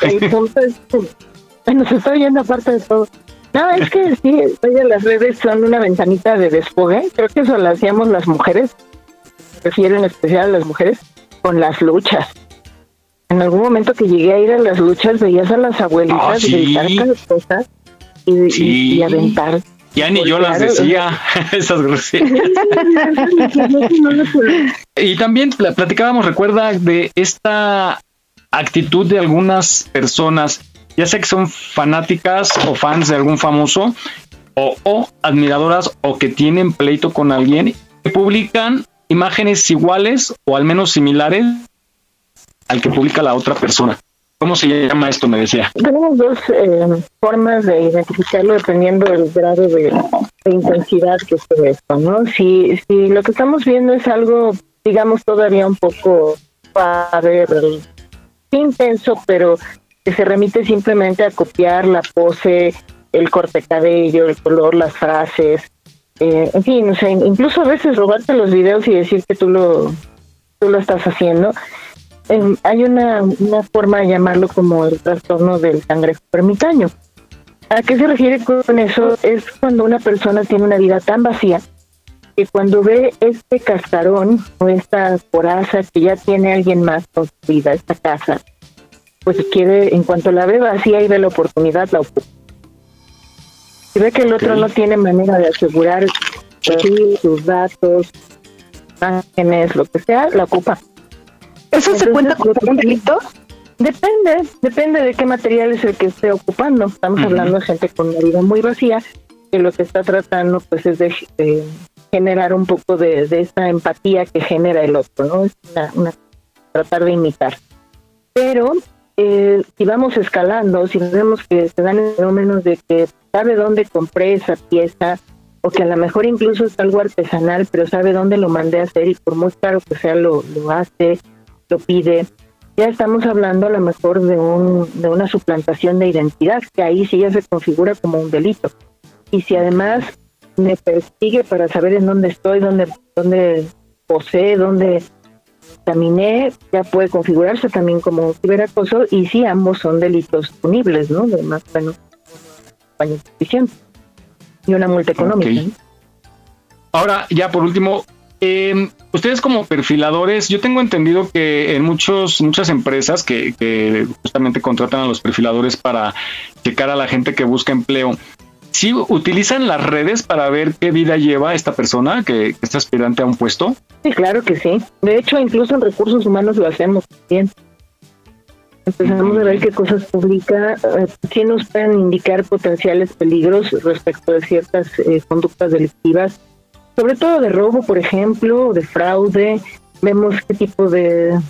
Nos está oyendo aparte de todo. No, es que sí, oye, las redes son una ventanita de desfogue. Creo que eso lo hacíamos las mujeres refiero en especial a las mujeres, con las luchas. En algún momento que llegué a ir a las luchas, veías a las abuelitas Ah, sí. gritar cada cosa y, Sí. y- y aventar. Ya ni yo las decía, esas groserías. Y también pla- platicábamos, recuerda, de esta actitud de algunas personas, ya sea que son fanáticas o fans de algún famoso, o, o admiradoras, o que tienen pleito con alguien, que publican imágenes iguales o al menos similares al que publica la otra persona. ¿Cómo se llama esto? Me decía. Tenemos dos eh, formas de identificarlo dependiendo del grado de, intensidad que se esto, ¿no? Si, si lo que estamos viendo es algo, digamos, todavía un poco padre, sí intenso, pero que se remite simplemente a copiar la pose, el corte cabello, el color, las frases, eh, en fin, o sea, incluso a veces robarte los videos y decir que tú lo, tú lo estás haciendo. Eh, hay una, una forma de llamarlo como el trastorno del cangrejo ermitaño. ¿A qué se refiere con eso? Es cuando una persona tiene una vida tan vacía que cuando ve este cascarón o esta coraza que ya tiene alguien más construida, esta casa, pues quiere, en cuanto la ve vacía y ve la oportunidad, la ocupa. Si ve que el otro no tiene manera de asegurar sus datos, imágenes, lo que sea, la ocupa. ¿Eso se cuenta como un delito? Depende, depende de qué material es el que esté ocupando. Estamos hablando de gente con una vida muy vacía, que lo que está tratando pues es de generar un poco de, de esa empatía que genera el otro, ¿no? Es una, una- tratar de imitar. Pero eh, si vamos escalando, si vemos que se dan fenómenos de que sabe dónde compré esa pieza, o que a lo mejor incluso es algo artesanal, pero sabe dónde lo mandé a hacer y por muy caro que sea lo, lo hace, lo pide, ya estamos hablando a lo mejor de, un, de una suplantación de identidad, que ahí sí ya se configura como un delito. Y si además me persigue para saber en dónde estoy, dónde, dónde posee, dónde caminé, ya puede configurarse también como un ciberacoso y sí, ambos son delitos punibles, ¿no? De más o menos años de prisión y una multa económica. ¿no? Ahora, ya por último, eh, ustedes como perfiladores, yo tengo entendido que en muchos, muchas empresas que, que justamente contratan a los perfiladores para checar a la gente que busca empleo, ¿sí utilizan las redes para ver qué vida lleva esta persona que, que es aspirante a un puesto? Sí, claro que sí. De hecho, incluso en recursos humanos lo hacemos bien. Empezamos a ver qué cosas publica, eh, sí nos pueden indicar potenciales peligros respecto de ciertas eh, conductas delictivas, sobre todo de robo, por ejemplo, de fraude. Vemos qué tipo de,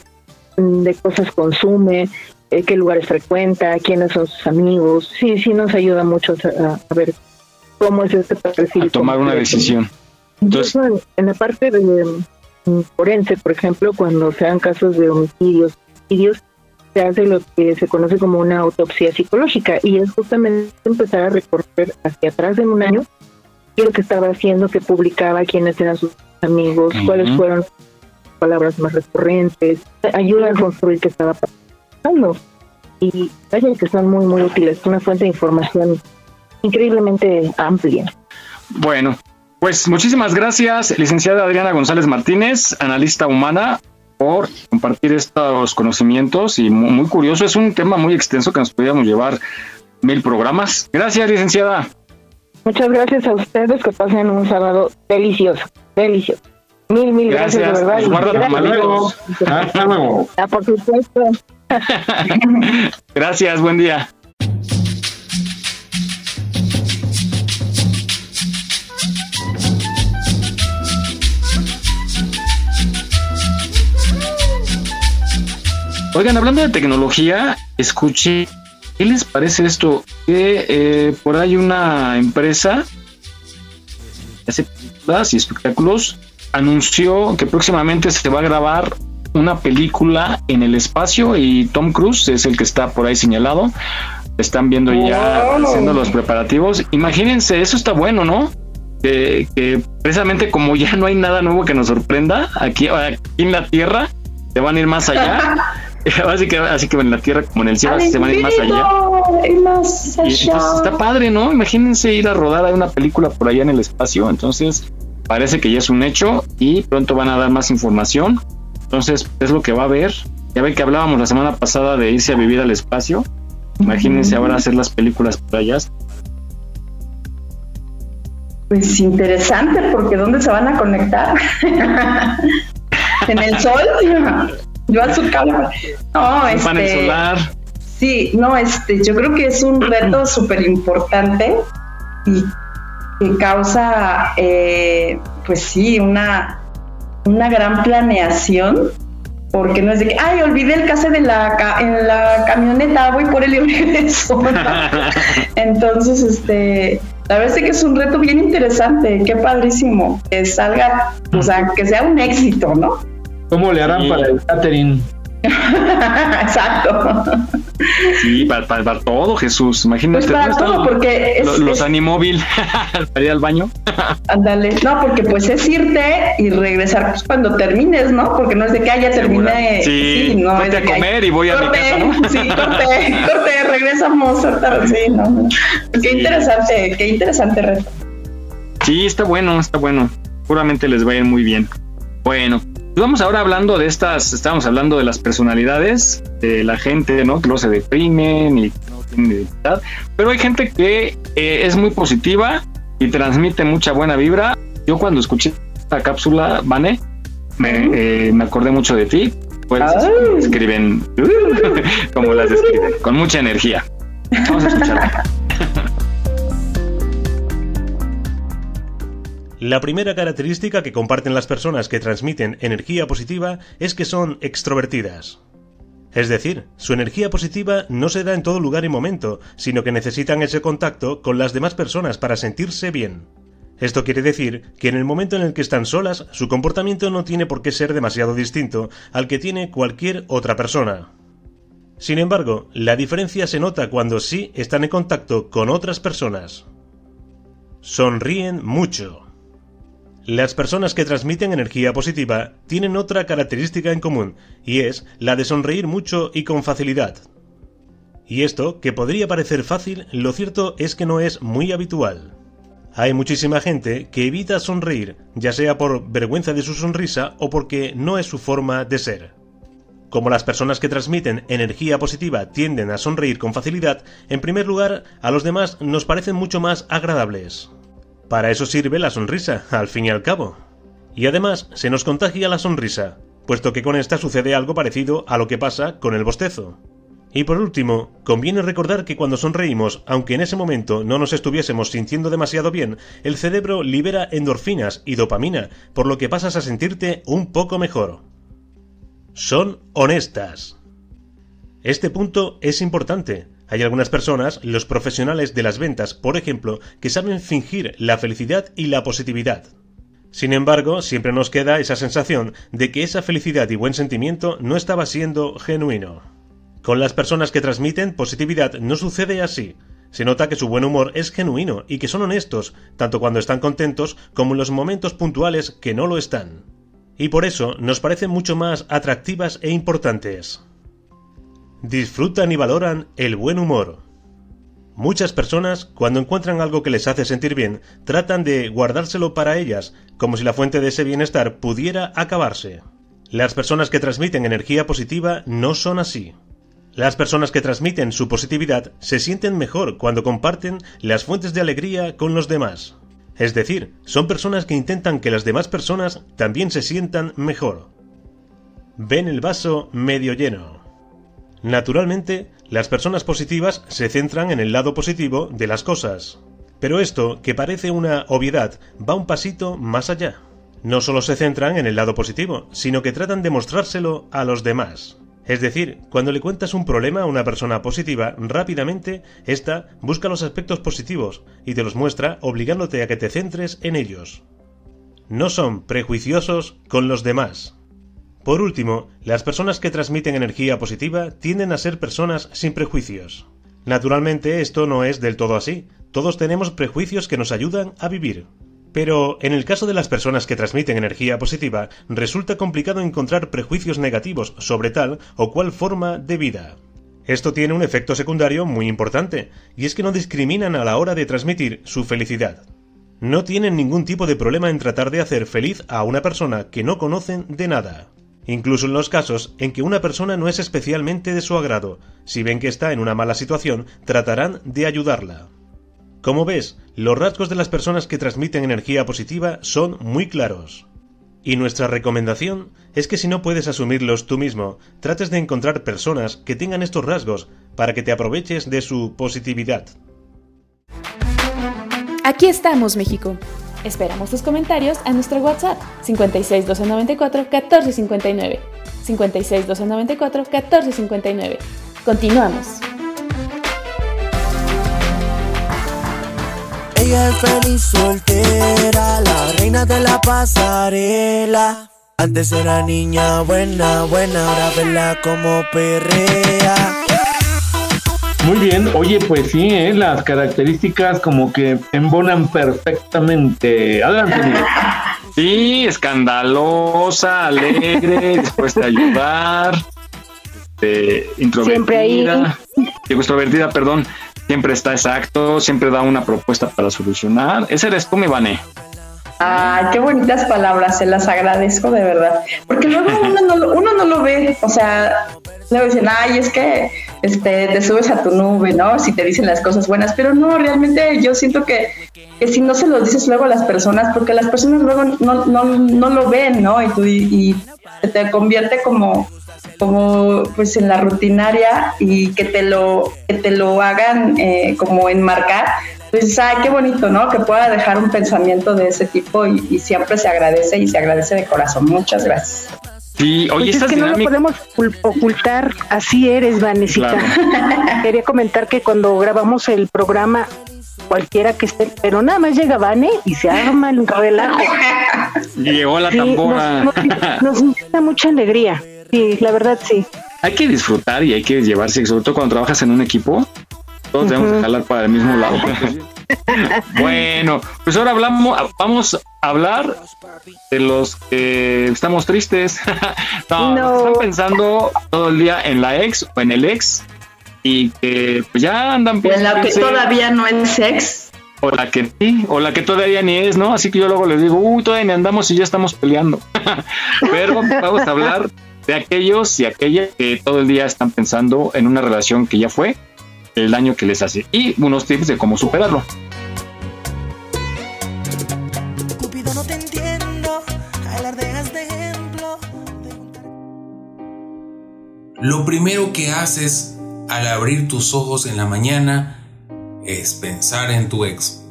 de cosas consume, eh, qué lugares frecuenta, quiénes son sus amigos. Sí, sí nos ayuda mucho a, a ver cómo es este perfil. A tomar una decisión. Incluso en, en la parte de mm, forense, por ejemplo, cuando se dan casos de homicidios, homicidios, se hace lo que se conoce como una autopsia psicológica y es justamente empezar a recorrer hacia atrás en un año lo que estaba haciendo, qué publicaba, quiénes eran sus amigos, cuáles fueron sus palabras más recurrentes, ayuda a construir qué estaba pasando. Y vaya que son muy, muy útiles, es una fuente de información increíblemente amplia. Bueno, pues muchísimas gracias, licenciada Adriana González Martínez, analista humana. por compartir estos conocimientos y muy, muy curioso. Es un tema muy extenso que nos podríamos llevar mil programas. Gracias, licenciada. Muchas gracias a ustedes, que pasen un sábado delicioso, delicioso. Mil, mil gracias, de verdad. Guarda Gracias. Hasta luego. Ah, por supuesto. Gracias, buen día. Oigan, hablando de tecnología, escuché, ¿qué les parece esto? Que eh, por ahí una empresa que hace películas y espectáculos anunció que próximamente se va a grabar una película en el espacio y Tom Cruise es el que está por ahí señalado. Están viendo ya Wow. haciendo los preparativos. Imagínense, eso está bueno, ¿no? Que, que precisamente como ya no hay nada nuevo que nos sorprenda aquí, aquí en la Tierra, se van a ir más allá. así, que, así que en la Tierra como en el cielo se van a ir más allá. Y más Y allá. entonces está padre, ¿no? Imagínense ir a rodar a una película por allá en el espacio. Entonces, parece que ya es un hecho y pronto van a dar más información. Entonces, es lo que va a haber. Ya ven que hablábamos la semana pasada de irse a vivir al espacio. Imagínense ahora hacer las películas por allá. Pues interesante, porque ¿dónde se van a conectar? ¿En el sol? Yo al sur cable. No, Un panel este. solar. Sí, no, este, yo creo que es un reto súper importante y que causa, eh, pues sí, una, una gran planeación, porque no es de que, ay, olvidé el cassette en la, ca- en la camioneta, voy por él y regreso. Entonces, este, la verdad es que es un reto bien interesante, qué padrísimo, que salga, o sea, que sea un éxito, ¿no? ¿Cómo le harán para el catering? Exacto. Sí, para, para- para todo, Jesús. Imagínate. Pues para ¿dónde están todo, porque es- lo- los es- animóvil para ir al baño. Ándale, no, porque pues es irte y regresar pues, cuando termines, ¿no? Porque no es de que ah, ya terminé. Sí, no vete es de a que, comer y voy a mi corte, casa, ¿no? Sí, corte, corte, regresamos. Sí, no. Qué interesante, qué interesante reto. Sí, está bueno, está bueno. Seguramente les va a ir muy bien. Bueno, vamos ahora hablando de estas, estamos hablando de las personalidades, de la gente, ¿no? Que luego se deprimen y que no tienen identidad. Pero hay gente que eh, es muy positiva y transmite mucha buena vibra. Yo cuando escuché esta cápsula, Vane, me, eh, me acordé mucho de ti. Pues escriben como las describen, con mucha energía. Vamos a escucharla. La primera característica que comparten las personas que transmiten energía positiva es que son extrovertidas. Es decir, su energía positiva no se da en todo lugar y momento, sino que necesitan ese contacto con las demás personas para sentirse bien. Esto quiere decir que en el momento en el que están solas, su comportamiento no tiene por qué ser demasiado distinto al que tiene cualquier otra persona. Sin embargo, la diferencia se nota cuando sí están en contacto con otras personas. Sonríen mucho. Las personas que transmiten energía positiva tienen otra característica en común, y es la de sonreír mucho y con facilidad. Y esto, que podría parecer fácil, lo cierto es que no es muy habitual. Hay muchísima gente que evita sonreír, ya sea por vergüenza de su sonrisa o porque no es su forma de ser. Como las personas que transmiten energía positiva tienden a sonreír con facilidad, en primer lugar, a los demás nos parecen mucho más agradables. Para eso sirve la sonrisa, al fin y al cabo. Y además se nos contagia la sonrisa, puesto que con esta sucede algo parecido a lo que pasa con el bostezo. Y por último, conviene recordar que cuando sonreímos, aunque en ese momento no nos estuviésemos sintiendo demasiado bien, el cerebro libera endorfinas y dopamina, por lo que pasas a sentirte un poco mejor. Son honestas. Este punto es importante. Hay algunas personas, los profesionales de las ventas, por ejemplo, que saben fingir la felicidad y la positividad. Sin embargo, siempre nos queda esa sensación de que esa felicidad y buen sentimiento no estaba siendo genuino. Con las personas que transmiten positividad no sucede así. Se nota que su buen humor es genuino y que son honestos, tanto cuando están contentos como en los momentos puntuales que no lo están. Y por eso nos parecen mucho más atractivas e importantes. Disfrutan y valoran el buen humor. Muchas personas, cuando encuentran algo que les hace sentir bien, tratan de guardárselo para ellas, como si la fuente de ese bienestar pudiera acabarse. Las personas que transmiten energía positiva no son así. Las personas que transmiten su positividad se sienten mejor cuando comparten las fuentes de alegría con los demás. Es decir, son personas que intentan que las demás personas también se sientan mejor. Ven el vaso medio lleno. Naturalmente, las personas positivas se centran en el lado positivo de las cosas. Pero esto, que parece una obviedad, va un pasito más allá. No solo se centran en el lado positivo, sino que tratan de mostrárselo a los demás. Es decir, cuando le cuentas un problema a una persona positiva, rápidamente ésta busca los aspectos positivos y te los muestra obligándote a que te centres en ellos. No son prejuiciosos con los demás. Por último, las personas que transmiten energía positiva tienden a ser personas sin prejuicios. Naturalmente esto no es del todo así, todos tenemos prejuicios que nos ayudan a vivir. Pero en el caso de las personas que transmiten energía positiva, resulta complicado encontrar prejuicios negativos sobre tal o cual forma de vida. Esto tiene un efecto secundario muy importante, y es que no discriminan a la hora de transmitir su felicidad. No tienen ningún tipo de problema en tratar de hacer feliz a una persona que no conocen de nada. Incluso en los casos en que una persona no es especialmente de su agrado, si ven que está en una mala situación, tratarán de ayudarla. Como ves, los rasgos de las personas que transmiten energía positiva son muy claros. Y nuestra recomendación es que si no puedes asumirlos tú mismo, trates de encontrar personas que tengan estos rasgos para que te aproveches de su positividad. Aquí estamos, México. Esperamos tus comentarios a nuestro WhatsApp 56 294 1459. 56 294 1459. Continuamos. Ella es feliz soltera, la reina de la pasarela. Antes era niña buena, buena, ahora verla como perrea. Muy bien, oye, pues sí, ¿eh? las características como que embonan perfectamente. Adelante. Sí, escandalosa, alegre, dispuesta a ayudar, este, introvertida, Siempre ahí. extrovertida, perdón, siempre está exacto, siempre da una propuesta para solucionar. Ese eres tú, mi Vane. Ay, qué bonitas palabras, se las agradezco de verdad. Porque luego uno no, lo- uno no lo ve, o sea, luego dicen, ay, es que este, te subes a tu nube, ¿no? Si te dicen las cosas buenas, pero no, realmente yo siento que, que si no se lo dices luego a las personas, porque las personas luego no, no, no lo ven, ¿no? Y, tú, y, y se te convierte como como pues en la rutinaria y que te lo que te lo hagan eh, como enmarcar pues ay qué bonito no que pueda dejar un pensamiento de ese tipo y, y siempre se agradece y se agradece de corazón muchas gracias Sí, oye, Pues es que no lo podemos ocul- ocultar, así eres, Vanesita. Quería comentar que cuando grabamos el programa, cualquiera que esté, pero nada más llega Vane y se arma el relajo. Llegó la Sí, tambora. nos, nos- nos da mucha alegría. Sí, la verdad sí. hay que disfrutar y hay que llevarse, sobre todo cuando trabajas en un equipo, todos debemos de jalar para el mismo lado. bueno, pues ahora hablamos, vamos a hablar de los que estamos tristes. no, están pensando todo el día en la ex o en el ex y que pues ya andan en la que todavía no es sex o la que sí, o la que todavía ni es, ¿no? Así que yo luego les digo, uy, todavía ni andamos y ya estamos peleando. Pero vamos a hablar de aquellos y aquellas que todo el día están pensando en una relación que ya fue, el daño que les hace y unos tips de cómo superarlo. Lo primero que haces al abrir tus ojos en la mañana es pensar en tu ex.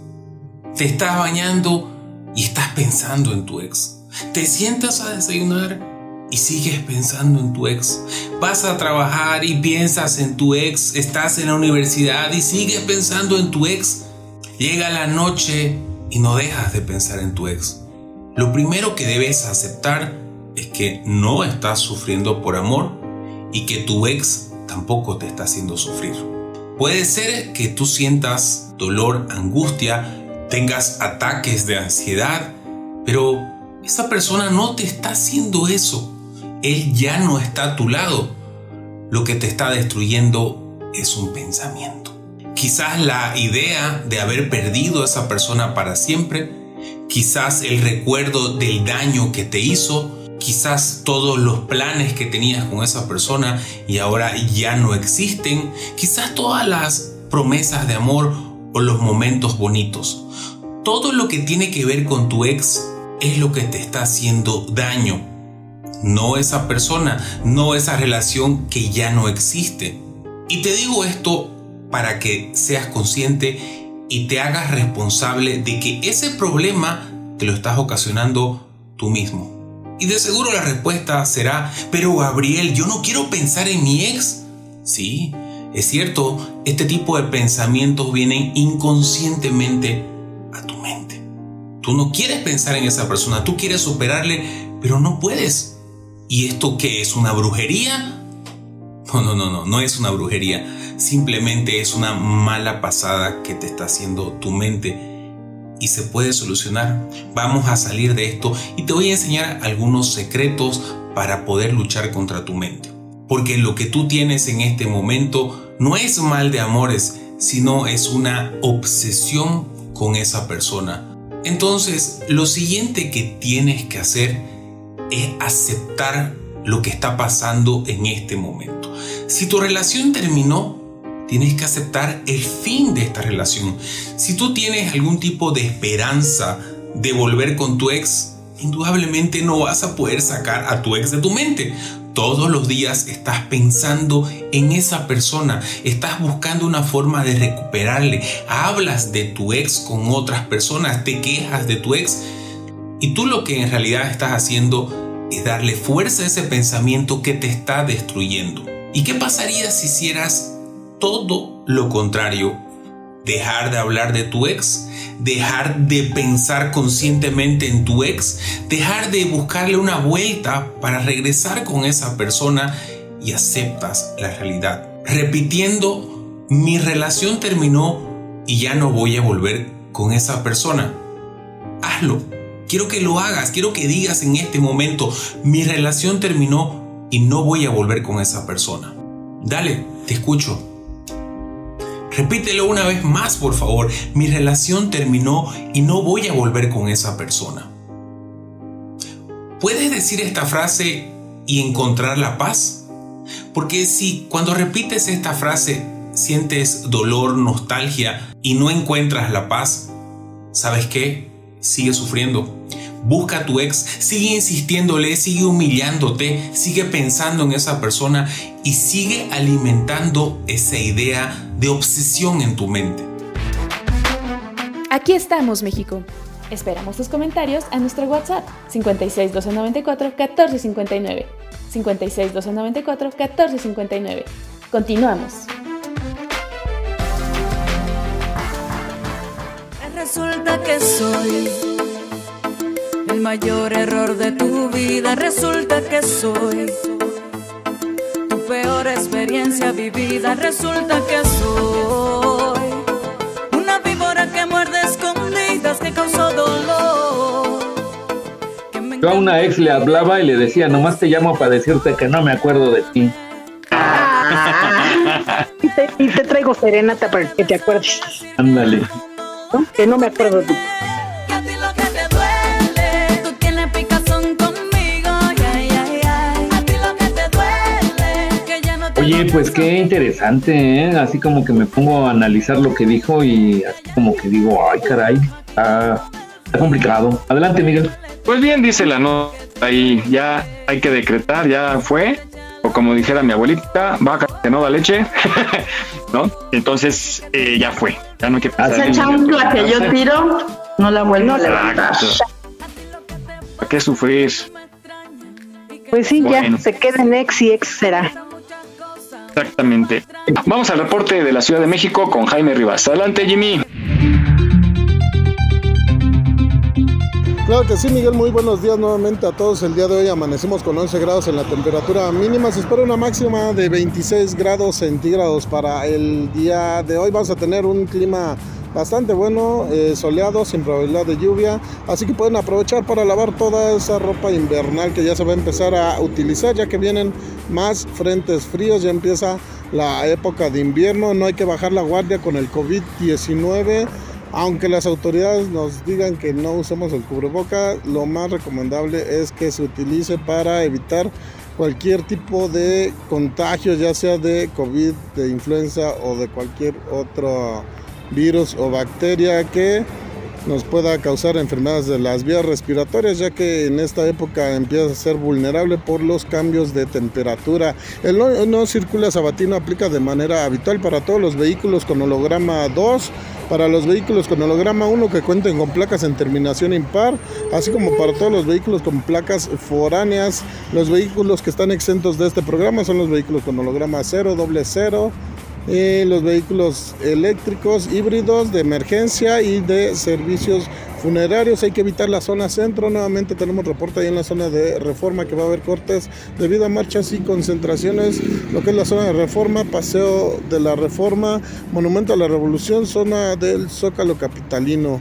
Te estás bañando y estás pensando en tu ex. Te sientas a desayunar y sigues pensando en tu ex. Vas a trabajar y piensas en tu ex. Estás en la universidad y sigues pensando en tu ex. Llega la noche y no dejas de pensar en tu ex. Lo primero que debes aceptar es que no estás sufriendo por amor y que tu ex tampoco te está haciendo sufrir. Puede ser que tú sientas dolor, angustia, tengas ataques de ansiedad, pero esa persona no te está haciendo eso. Él ya no está a tu lado. Lo que te está destruyendo es un pensamiento. Quizás la idea de haber perdido a esa persona para siempre, quizás el recuerdo del daño que te hizo, quizás todos los planes que tenías con esa persona y ahora ya no existen, quizás todas las promesas de amor o los momentos bonitos. Todo lo que tiene que ver con tu ex es lo que te está haciendo daño. No esa persona, no esa relación que ya no existe. Y te digo esto para que seas consciente y te hagas responsable de que ese problema te lo estás ocasionando tú mismo. Y de seguro la respuesta será, pero Gabriel, yo no quiero pensar en mi ex. Sí, es cierto, este tipo de pensamientos vienen inconscientemente a tu mente. Tú no quieres pensar en esa persona, tú quieres superarle, pero no puedes. ¿Y esto qué es? ¿Una brujería? No, no, no, no, no es una brujería. Simplemente es una mala pasada que te está haciendo tu mente y se puede solucionar. Vamos a salir de esto y te voy a enseñar algunos secretos para poder luchar contra tu mente. Porque lo que tú tienes en este momento no es mal de amores, sino es una obsesión con esa persona. Entonces, lo siguiente que tienes que hacer es aceptar lo que está pasando en este momento. Si tu relación terminó, tienes que aceptar el fin de esta relación. Si tú tienes algún tipo de esperanza de volver con tu ex, indudablemente no vas a poder sacar a tu ex de tu mente. Todos los días estás pensando en esa persona, estás buscando una forma de recuperarle, hablas de tu ex con otras personas, te quejas de tu ex y tú lo que en realidad estás haciendo es darle fuerza a ese pensamiento que te está destruyendo. ¿Y qué pasaría si hicieras todo lo contrario. Dejar de hablar de tu ex, dejar de pensar conscientemente en tu ex, dejar de buscarle una vuelta para regresar con esa persona y aceptas la realidad. Repitiendo, mi relación terminó y ya no voy a volver con esa persona. Hazlo. Quiero que lo hagas, quiero que digas en este momento, mi relación terminó y no voy a volver con esa persona. Dale, te escucho. Repítelo una vez más, por favor. Mi relación terminó y no voy a volver con esa persona. ¿Puedes decir esta frase y encontrar la paz? Porque si cuando repites esta frase sientes dolor, nostalgia y no encuentras la paz, ¿sabes qué? Sigue sufriendo Busca a tu ex, sigue insistiéndole, sigue humillándote, sigue pensando en esa persona y sigue alimentando esa idea de obsesión en tu mente. Aquí estamos, México. Esperamos tus comentarios a nuestro WhatsApp 56 294 1459. 56 294 1459. Continuamos. Resulta que soy el mayor error de tu vida. Resulta que soy tu peor experiencia vivida. Resulta que soy una víbora que muerde escondidas que causó dolor yo a una ex le hablaba y le decía nomás te llamo para decirte que no me acuerdo de ti y, te, traigo serenata para que te acuerdes. Ándale que no me acuerdo de ti Oye, pues qué interesante, ¿eh? Así como que me pongo a analizar lo que dijo y así como que digo, ay, caray, está, complicado. Adelante, Miguel. Pues bien, dice la nota ahí, ya hay que decretar, ya fue, o como dijera mi abuelita, vaca que no da leche, ¿no? Entonces, eh, ya fue, ya no hay que pensar. Chancla que yo tiro, no la vuelvo a levantar. ¿Para qué sufrir? Pues sí, ya se queda en ex y ex será. Exactamente. Vamos al reporte de la Ciudad de México con Jaime Rivas. Adelante, Jimmy. Claro que sí, Miguel, muy buenos días nuevamente a todos. El día de hoy amanecimos con 11 grados en la temperatura mínima. Se espera una máxima de 26 grados centígrados para el día de hoy. Vamos a tener un clima bastante bueno, eh, soleado, sin probabilidad de lluvia, así que pueden aprovechar para lavar toda esa ropa invernal que ya se va a empezar a utilizar, ya que vienen más frentes fríos, ya empieza la época de invierno, no hay que bajar la guardia con el COVID-19. Aunque las autoridades nos digan que no usemos el cubreboca, lo más recomendable es que se utilice para evitar cualquier tipo de contagio, ya sea de COVID, de influenza o de cualquier otro virus o bacteria que nos pueda causar enfermedades de las vías respiratorias, ya que en esta época empieza a ser vulnerable por los cambios de temperatura. El no, no circula sabatino aplica de manera habitual para todos los vehículos con holograma 2, para los vehículos con holograma 1 que cuenten con placas en terminación impar, así como para todos los vehículos con placas foráneas. Los vehículos que están exentos de este programa son los vehículos con holograma 0, doble 0, eh, los vehículos eléctricos híbridos de emergencia y de servicios funerarios. Hay que evitar la zona centro. Nuevamente tenemos reporte ahí en la zona de reforma que va a haber cortes debido a marchas y concentraciones. Lo que es la zona de reforma, paseo de la reforma, monumento a la revolución, zona del zócalo capitalino.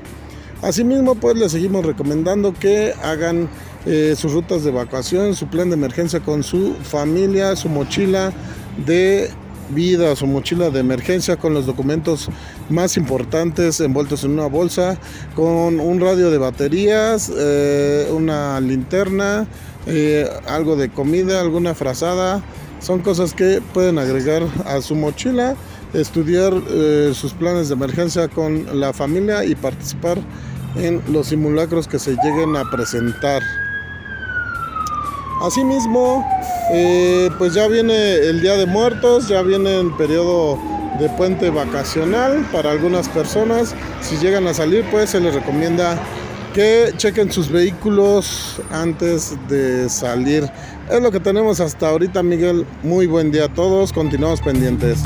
Asimismo, pues les seguimos recomendando que hagan eh, sus rutas de evacuación, su plan de emergencia con su familia, su mochila de vida, su mochila de emergencia con los documentos más importantes envueltos en una bolsa, con un radio de baterías, eh, una linterna, eh, algo de comida, alguna frazada. Son cosas que pueden agregar a su mochila, estudiar eh, sus planes de emergencia con la familia y participar en los simulacros que se lleguen a presentar. Asimismo, eh, pues ya viene el Día de Muertos, ya viene el periodo de puente vacacional para algunas personas. Si llegan a salir, pues se les recomienda que chequen sus vehículos antes de salir. Es lo que tenemos hasta ahorita, Miguel. Muy buen día a todos. Continuamos pendientes.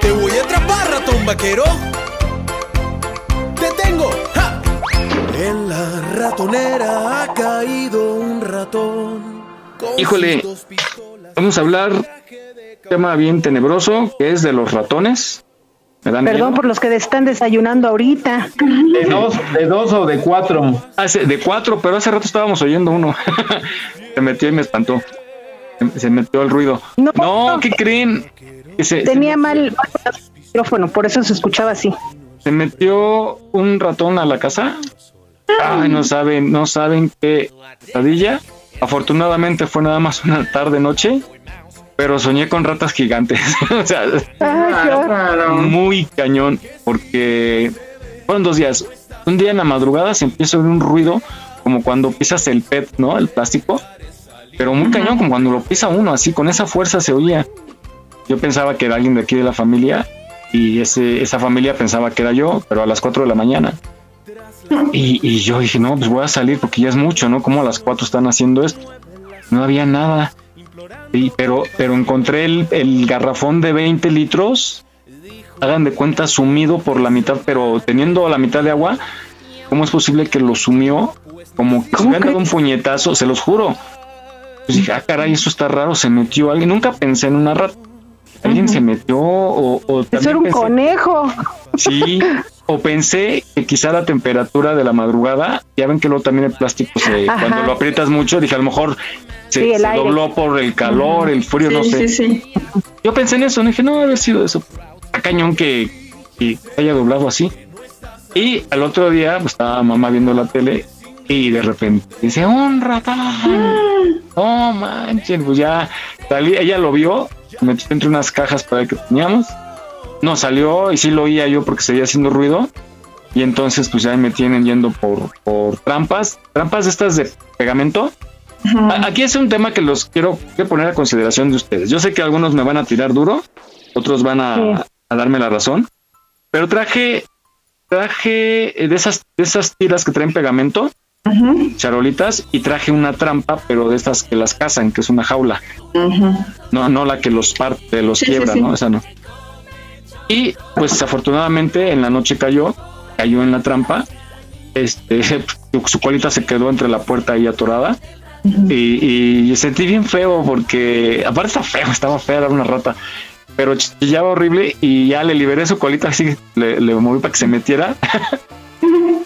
Te voy a atrapar, ratón vaquero. Ratonera ha caído un ratón. Híjole, vamos a hablar un tema bien tenebroso que es de los ratones. Me dan Perdón miedo. por los que están desayunando ahorita. De dos, de dos o de cuatro. Hace- de cuatro, pero hace rato estábamos oyendo uno. se metió y me espantó. Se- Se metió el ruido. No, ¿qué creen? Que se, Tenía mal el micrófono, por eso se escuchaba así. se metió un ratón a la casa. Ay, no saben, no saben qué pesadilla. Afortunadamente fue nada más una tarde noche, pero soñé con ratas gigantes. o sea, muy cañón, porque fueron dos días. Un día en la madrugada se empieza a oír un ruido como cuando pisas el PET, ¿no? El plástico. Pero muy cañón, como cuando lo pisa uno, así con esa fuerza se oía. Yo pensaba que era alguien de aquí de la familia y ese, esa familia pensaba que era yo, pero a las 4 de la mañana. Y, y yo dije, no, pues voy a salir porque ya es mucho, ¿no? ¿Cómo a las 4 están haciendo esto? No había nada. Sí, pero, pero encontré el, el garrafón de 20 litros, hagan de cuenta sumido por la mitad, pero teniendo la mitad de agua, ¿cómo es posible que lo sumió? Como que se dado un puñetazo, se los juro. Pues dije, ah, caray, eso está raro, se metió alguien. Nunca pensé en una rata. Alguien se metió o, o Eso era un pensé- conejo. Sí, o pensé que quizá la temperatura de la madrugada, ya ven que luego también el plástico se, Ajá. cuando lo aprietas mucho, dije a lo mejor se, Sí, dobló por el calor, el frío, no sé. sí, sí. Yo pensé en eso, no dije, no debe haber sido eso. Está cañón que, que haya doblado así. Y al otro día, pues estaba mamá viendo la tele y de repente dice, un ratón. No manchen, pues ya salí, ella lo vio, metió entre unas cajas para que teníamos. No salió y sí lo oía yo porque seguía haciendo ruido. Y entonces, pues ya me tienen yendo por, por trampas, trampas estas de pegamento. Aquí es un tema que los quiero, quiero poner a consideración de ustedes. Yo sé que algunos me van a tirar duro, otros van a, Sí. a darme la razón, pero traje, traje de esas, de esas tiras que traen pegamento, charolitas, y traje una trampa, pero de estas que las cazan, que es una jaula. No, no la que los parte, los Sí, quiebra, sí. ¿no? Esa no. Y pues afortunadamente en la noche cayó, cayó en la trampa. Este, su, colita se quedó entre la puerta ahí atorada. Y, y sentí bien feo porque, aparte está feo, estaba fea, era una rata. Pero chillaba horrible y ya le liberé su colita así, le, le moví para que se metiera.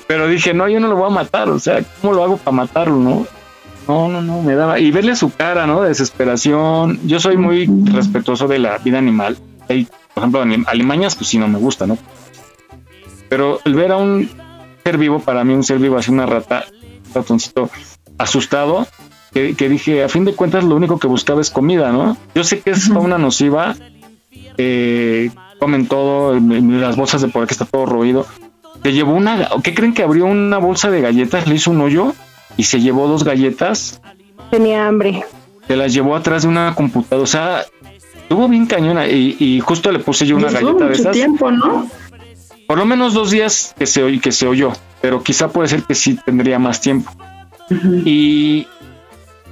pero dije, no, yo no lo voy a matar, o sea, ¿cómo lo hago para matarlo, no? No, no, no, me daba. Y verle su cara, ¿no? De desesperación. Yo soy muy respetuoso de la vida animal. Hay, por ejemplo, alimañas, pues sí, no me gusta, ¿no? Pero el ver a un ser vivo, para mí un ser vivo, así una rata, un ratoncito asustado, que, dije, a fin de cuentas lo único que buscaba es comida, ¿no? Yo sé que es una nociva, eh, comen todo, las bolsas de por que está todo roído. Se llevó una, ¿qué creen que abrió una bolsa de galletas, le hizo un hoyo y se llevó dos galletas? Tenía hambre. Se las llevó atrás de una computadora, o sea, estuvo bien cañona y, justo le puse yo una galleta de esas. tiempo, ¿no? Por lo menos dos días que se, que se oyó, pero quizá puede ser que sí tendría más tiempo. Y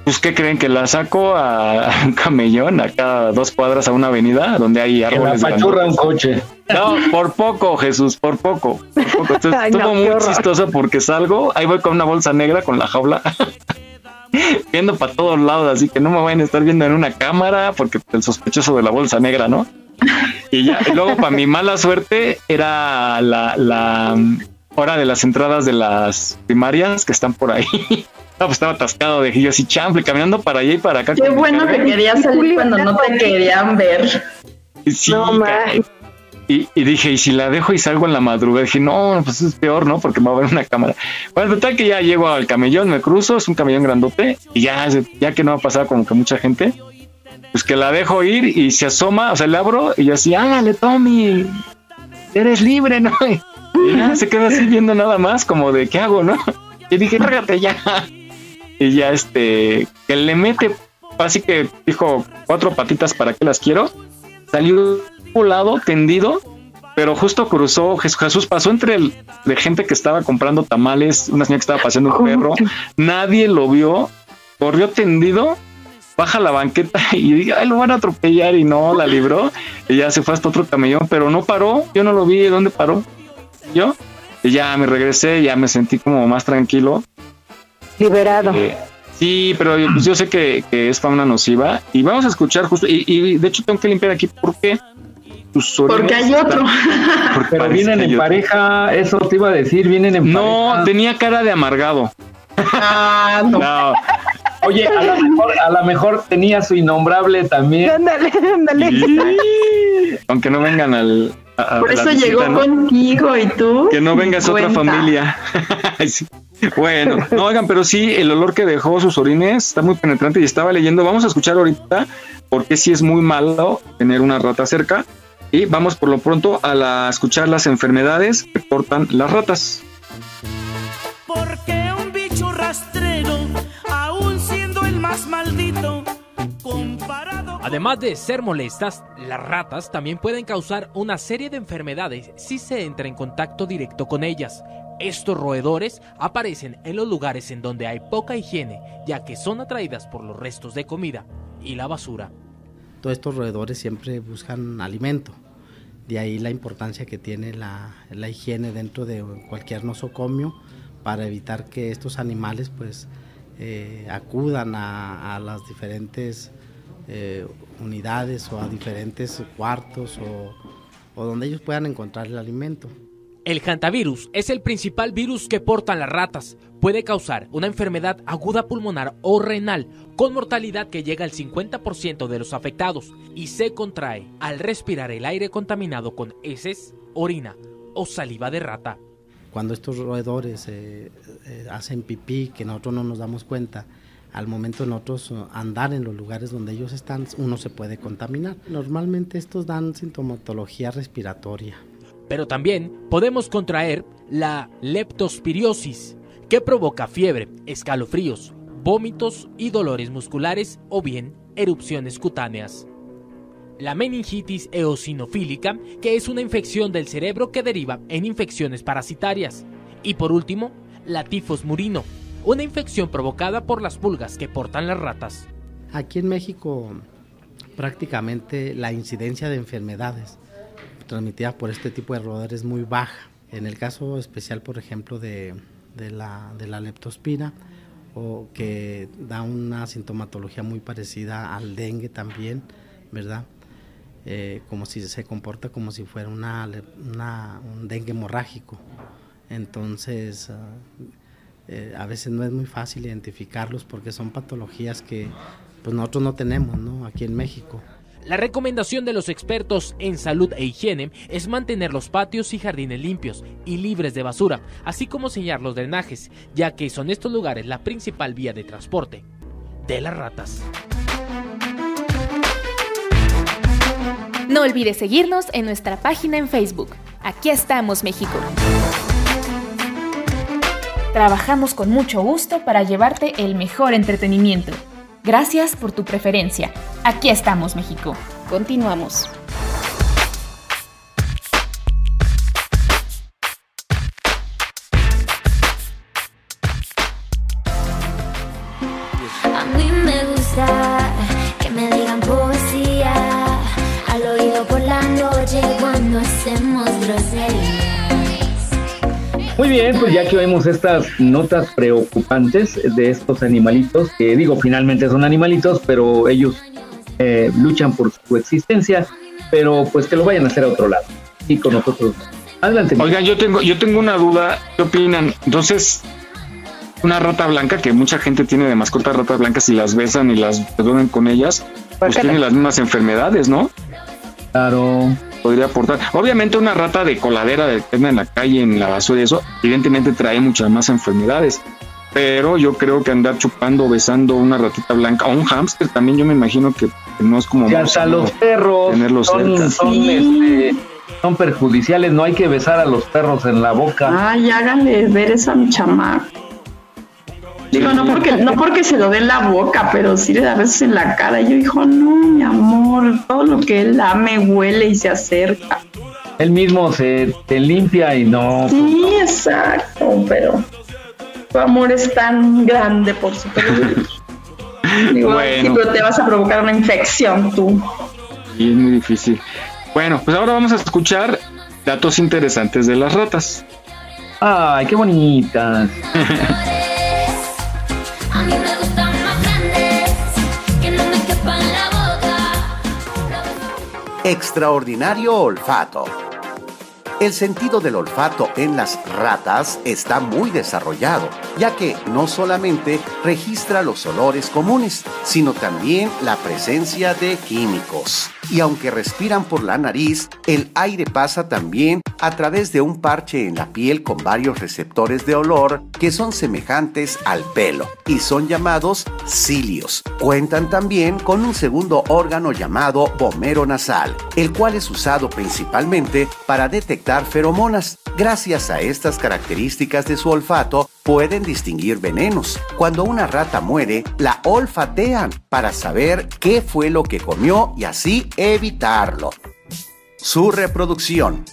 pues, ¿qué creen? Que la saco a, un camellón, acá dos cuadras a una avenida donde hay árboles. Que la pachurra un coche. No, por poco, Jesús, por poco. estuvo muy chistoso porque salgo, ahí voy con una bolsa negra con la jaula. viendo para todos lados, así que no me vayan a estar viendo en una cámara porque el sospechoso de la bolsa negra, ¿no? Y ya, luego para mi mala suerte era la, la hora de las entradas de las primarias que están por ahí. Pues estaba atascado de yo así chample, caminando para allá y para acá. Qué bueno que querías salir cuando no te querían ver. no, y, y, dije, y si la dejo y salgo en la madrugada, dije, no, pues es peor, ¿no? Porque me va a ver una cámara. Bueno, total que ya llego al camellón, me cruzo, es un camellón grandote, y ya, ya que no ha pasado como que mucha gente, pues que la dejo ir y se asoma, o sea, le abro y yo así, hágale, Tommy, eres libre, ¿no? Y ya se queda así viendo nada más, como de, ¿qué hago, no? Y dije, trágate ya. Y ya este, que le mete, así que dijo, cuatro patitas para que las quiero. Salió un lado tendido, pero justo cruzó, Jesús pasó entre el de gente que estaba comprando tamales, una señora que estaba paseando un perro, nadie lo vio, corrió tendido, baja la banqueta y ay, lo van a atropellar y no, la libró, y ya se fue hasta otro camellón, pero no paró, yo no lo vi, ¿dónde paró? Yo, y ya me regresé, ya me sentí como más tranquilo, Liberado. Eh, sí, pero pues yo sé que, es fauna nociva y vamos a escuchar justo, y, de hecho tengo que limpiar aquí porque porque hay otro. pero vienen en pareja, eso te iba a decir, vienen en no, tenía cara de amargado. Ah, no. Oye, a lo, mejor, a lo mejor tenía su innombrable también. Ándale, ándale. Aunque no vengan al, Por eso llegó contigo y tú. Que no vengas otra familia. Bueno, no oigan, pero sí, el olor que dejó sus orines está muy penetrante y estaba leyendo. Vamos a escuchar ahorita porque sí es muy malo tener una rata cerca. Y vamos por lo pronto a la, escuchar las enfermedades que portan las ratas. Porque un bicho rastrero, aún siendo el más maldito, comparado. Además de ser molestas, las ratas también pueden causar una serie de enfermedades si se entra en contacto directo con ellas. Estos roedores aparecen en los lugares en donde hay poca higiene, ya que son atraídas por los restos de comida y la basura. Todos estos roedores siempre buscan alimento. De ahí la importancia que tiene la, higiene dentro de cualquier nosocomio para evitar que estos animales pues eh, acudan a, las diferentes eh, unidades o a diferentes cuartos o donde ellos puedan encontrar el alimento. El hantavirus es el principal virus que portan las ratas. Puede causar una enfermedad aguda pulmonar o renal con mortalidad que llega al 50% de los afectados y se contrae al respirar el aire contaminado con heces, orina o saliva de rata. Cuando estos roedores eh, eh, hacen pipí, que nosotros no nos damos cuenta, al momento de nosotros andar en los lugares donde ellos están, uno se puede contaminar. Normalmente estos dan sintomatología respiratoria, pero también podemos contraer la leptospiriosis, que provoca fiebre, escalofríos, vómitos y dolores musculares o bien erupciones cutáneas. La meningitis eosinofílica, que es una infección del cerebro que deriva en infecciones parasitarias. Y por último, la tifos murino, una infección provocada por las pulgas que portan las ratas. Aquí en México prácticamente la incidencia de enfermedades transmitida por este tipo de roedores es muy baja. En el caso especial, por ejemplo, de, la, de la leptospira, o que da una sintomatología muy parecida al dengue también, ¿verdad? Eh, como si se comporta como si fuera una, un dengue hemorrágico. Entonces, ah, eh, a veces no es muy fácil identificarlos porque son patologías que pues nosotros no tenemos ¿no? aquí en México. La recomendación de los expertos en salud e higiene es mantener los patios y jardines limpios y libres de basura, así como sellar los drenajes, ya que son estos lugares la principal vía de transporte de las ratas. No olvides seguirnos en nuestra página en Facebook. Aquí estamos, México. Trabajamos con mucho gusto para llevarte el mejor entretenimiento. Gracias por tu preferencia. Aquí estamos, México. Continuamos. Muy bien, pues ya que oímos estas notas preocupantes de estos animalitos, que digo, finalmente son animalitos, pero ellos eh, luchan por su existencia, pero pues que lo vayan a hacer a otro lado. Y con nosotros. Adelante. Oigan, yo tengo, yo tengo una duda. ¿Qué opinan? Entonces, una rata blanca, que mucha gente tiene de mascota ratas blancas y las besan y las duermen con ellas, pues tiene las mismas enfermedades, ¿no? Claro. Podría aportar. Obviamente una rata de coladera de que anda en la calle, en la basura y eso, evidentemente trae muchas más enfermedades. Pero yo creo que andar chupando, besando una ratita blanca o un hámster también yo me imagino que no es como... Y hasta los perros tenerlos son, cerca. son, este, son perjudiciales, no hay que besar a los perros en la boca. Ay, háganle ver eso a mi chamaco. Digo, no porque, no porque se lo dé en la boca, pero sí le da veces en la cara. Y yo dijo, no, mi amor, todo lo que él lame huele y se acerca. Él mismo se te limpia y no... Sí, exacto, pero tu amor es tan grande por su Digo, Bueno. sí, pero te vas a provocar una infección tú. Y es muy difícil. Bueno, pues ahora vamos a escuchar datos interesantes de las ratas. Ay, qué bonitas. Extraordinario olfato. El sentido del olfato en las ratas está muy desarrollado, ya que no solamente registra los olores comunes, sino también la presencia de químicos. Y aunque respiran por la nariz, el aire pasa también a través de un parche en la piel con varios receptores de olor que son semejantes al pelo y son llamados cilios. Cuentan también con un segundo órgano llamado bomero nasal, el cual es usado principalmente para detectar feromonas. Gracias a estas características de su olfato, pueden distinguir venenos. Cuando una rata muere, la olfatean para saber qué fue lo que comió y así evitarlo. Su reproducción.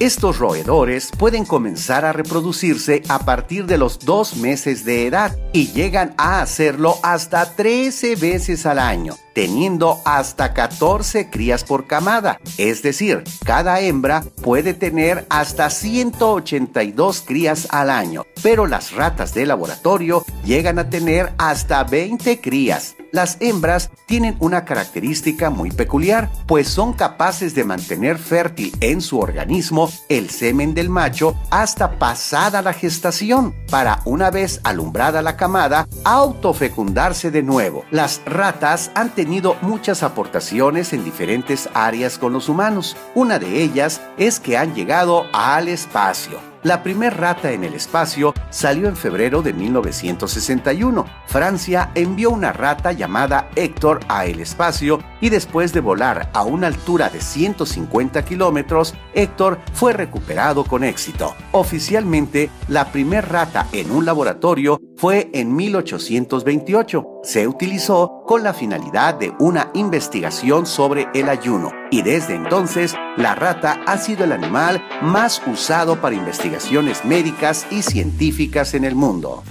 Estos roedores pueden comenzar a reproducirse a partir de los dos meses de edad y llegan a hacerlo hasta 13 veces al año, teniendo hasta 14 crías por camada. Es decir, cada hembra puede tener hasta 182 crías al año, pero las ratas de laboratorio llegan a tener hasta 20 crías. Las hembras tienen una característica muy peculiar, pues son capaces de mantener fértil en su organismo el semen del macho hasta pasada la gestación, para una vez alumbrada la camada, autofecundarse de nuevo. Las ratas han tenido muchas aportaciones en diferentes áreas con los humanos. Una de ellas es que han llegado al espacio. La primer rata en el espacio salió en febrero de 1961. Francia envió una rata llamada Héctor a el espacio y después de volar a una altura de 150 kilómetros, Héctor fue recuperado con éxito. Oficialmente, la primer rata en un laboratorio fue en 1828. Se utilizó con la finalidad de una investigación sobre el ayuno y desde entonces la rata ha sido el animal más usado para investigaciones médicas y científicas en el mundo.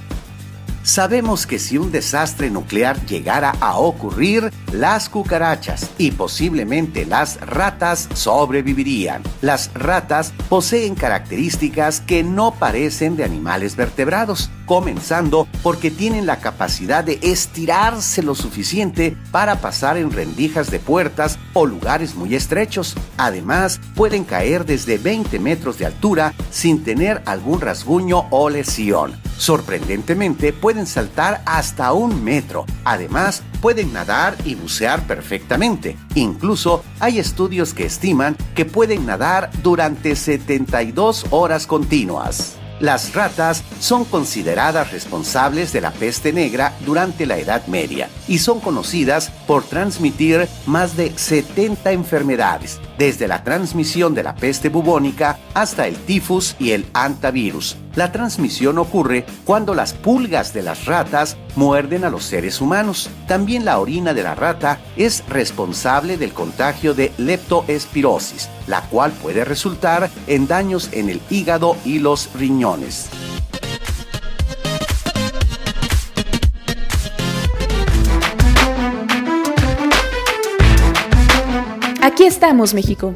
Sabemos que si un desastre nuclear llegara a ocurrir, las cucarachas y posiblemente las ratas sobrevivirían. Las ratas poseen características que no parecen de animales vertebrados. Comenzando porque tienen la capacidad de estirarse lo suficiente para pasar en rendijas de puertas o lugares muy estrechos. Además, pueden caer desde 20 metros de altura sin tener algún rasguño o lesión. Sorprendentemente, pueden saltar hasta un metro. Además, pueden nadar y bucear perfectamente. Incluso hay estudios que estiman que pueden nadar durante 72 horas continuas. Las ratas son consideradas responsables de la peste negra durante la Edad Media y son conocidas por transmitir más de 70 enfermedades, desde la transmisión de la peste bubónica hasta el tifus y el antivirus. La transmisión ocurre cuando las pulgas de las ratas muerden a los seres humanos. También la orina de la rata es responsable del contagio de leptoespirosis, la cual puede resultar en daños en el hígado y los riñones. Aquí estamos, México.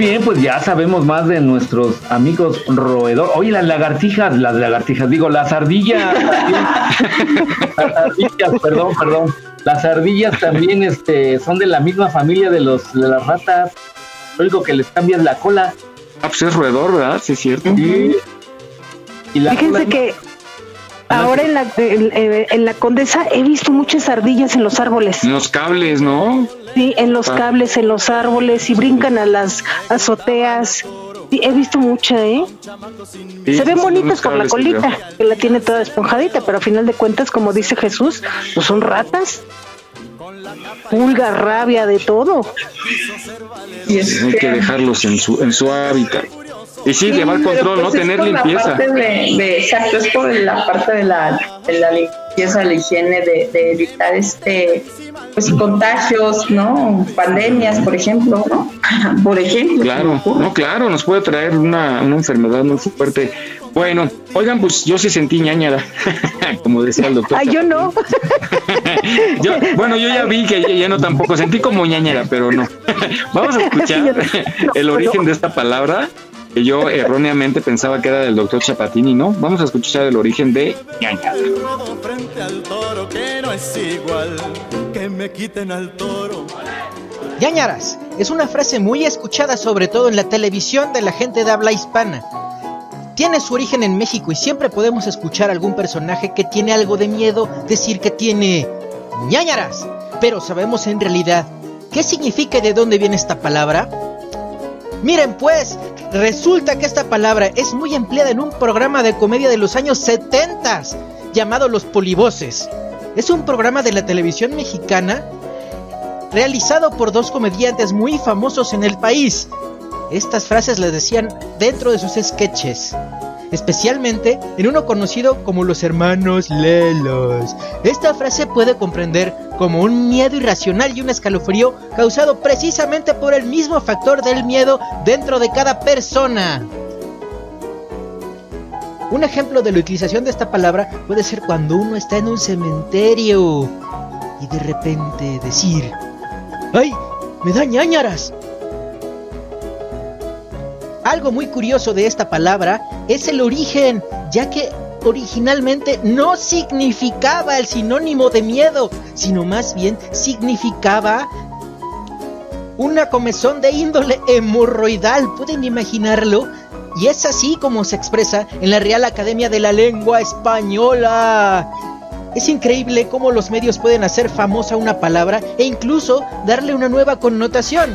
Bien, pues ya sabemos más de nuestros amigos roedor. Oye, las lagartijas, las lagartijas, digo, las ardillas. las ardillas, perdón, perdón. Las ardillas también este, son de la misma familia de, los, de las ratas. Lo único que les cambia es la cola. Ah, pues es roedor, ¿verdad? Sí, es cierto. Y, y la Fíjense cola- que ahora en la, en, eh, en la Condesa he visto muchas ardillas en los árboles. En los cables, ¿no? Sí, en los Ah. cables, en los árboles y brincan a las azoteas. Sí, he visto mucha, ¿eh? Sí, Se ven bonitas por la colita, que la tiene toda esponjadita, pero a final de cuentas, como dice Jesús, pues son ratas. Pulga, rabia, de todo. Hay que dejarlos en su, en su hábitat. Y sí, llevar pero control, ¿no? pues es Tener limpieza. parte de, de- exacto, es por la parte de la, de la limpieza, la higiene, de, de evitar este pues contagios, ¿no? Pandemias, por ejemplo, ¿no? por ejemplo. Claro, no, claro, nos puede traer una, una enfermedad muy fuerte. Bueno, oigan, pues yo sí sentí ñañara, como decía el doctor. Ay, yo no. Yo- bueno, yo ya vi que ya, ya no tampoco sentí como ñañera, pero no. Vamos a escuchar el origen de esta palabra que yo erróneamente pensaba que era del doctor Chapatini, ¿no? Vamos a escuchar el origen de ñañara. ruedo frente al toro que no es igual que me quiten al toro. Ñañaras es una frase muy escuchada sobre todo en la televisión de la gente de habla hispana. Tiene su origen en México y siempre podemos escuchar a algún personaje que tiene algo de miedo decir que tiene ñañaras. Pero sabemos en realidad qué significa y de dónde viene esta palabra. Miren pues, resulta que esta palabra es muy empleada en un programa de comedia de los años 70 llamado Los Polivoces. Es un programa de la televisión mexicana realizado por dos comediantes muy famosos en el país. Estas frases las decían dentro de sus sketches, especialmente en uno conocido como los hermanos Lelos. Esta frase puede comprender como un miedo irracional y un escalofrío causado precisamente por el mismo factor del miedo dentro de cada persona. Un ejemplo de la utilización de esta palabra puede ser cuando uno está en un cementerio y de repente decir, ¡ay! ¡Me da ñañaras! Algo muy curioso de esta palabra es el origen, ya que originalmente no significaba el sinónimo de miedo, sino más bien significaba una comezón de índole hemorroidal, ¿pueden imaginarlo? Y es así como se expresa en la Real Academia de la Lengua Española. Es increíble cómo los medios pueden hacer famosa una palabra e incluso darle una nueva connotación.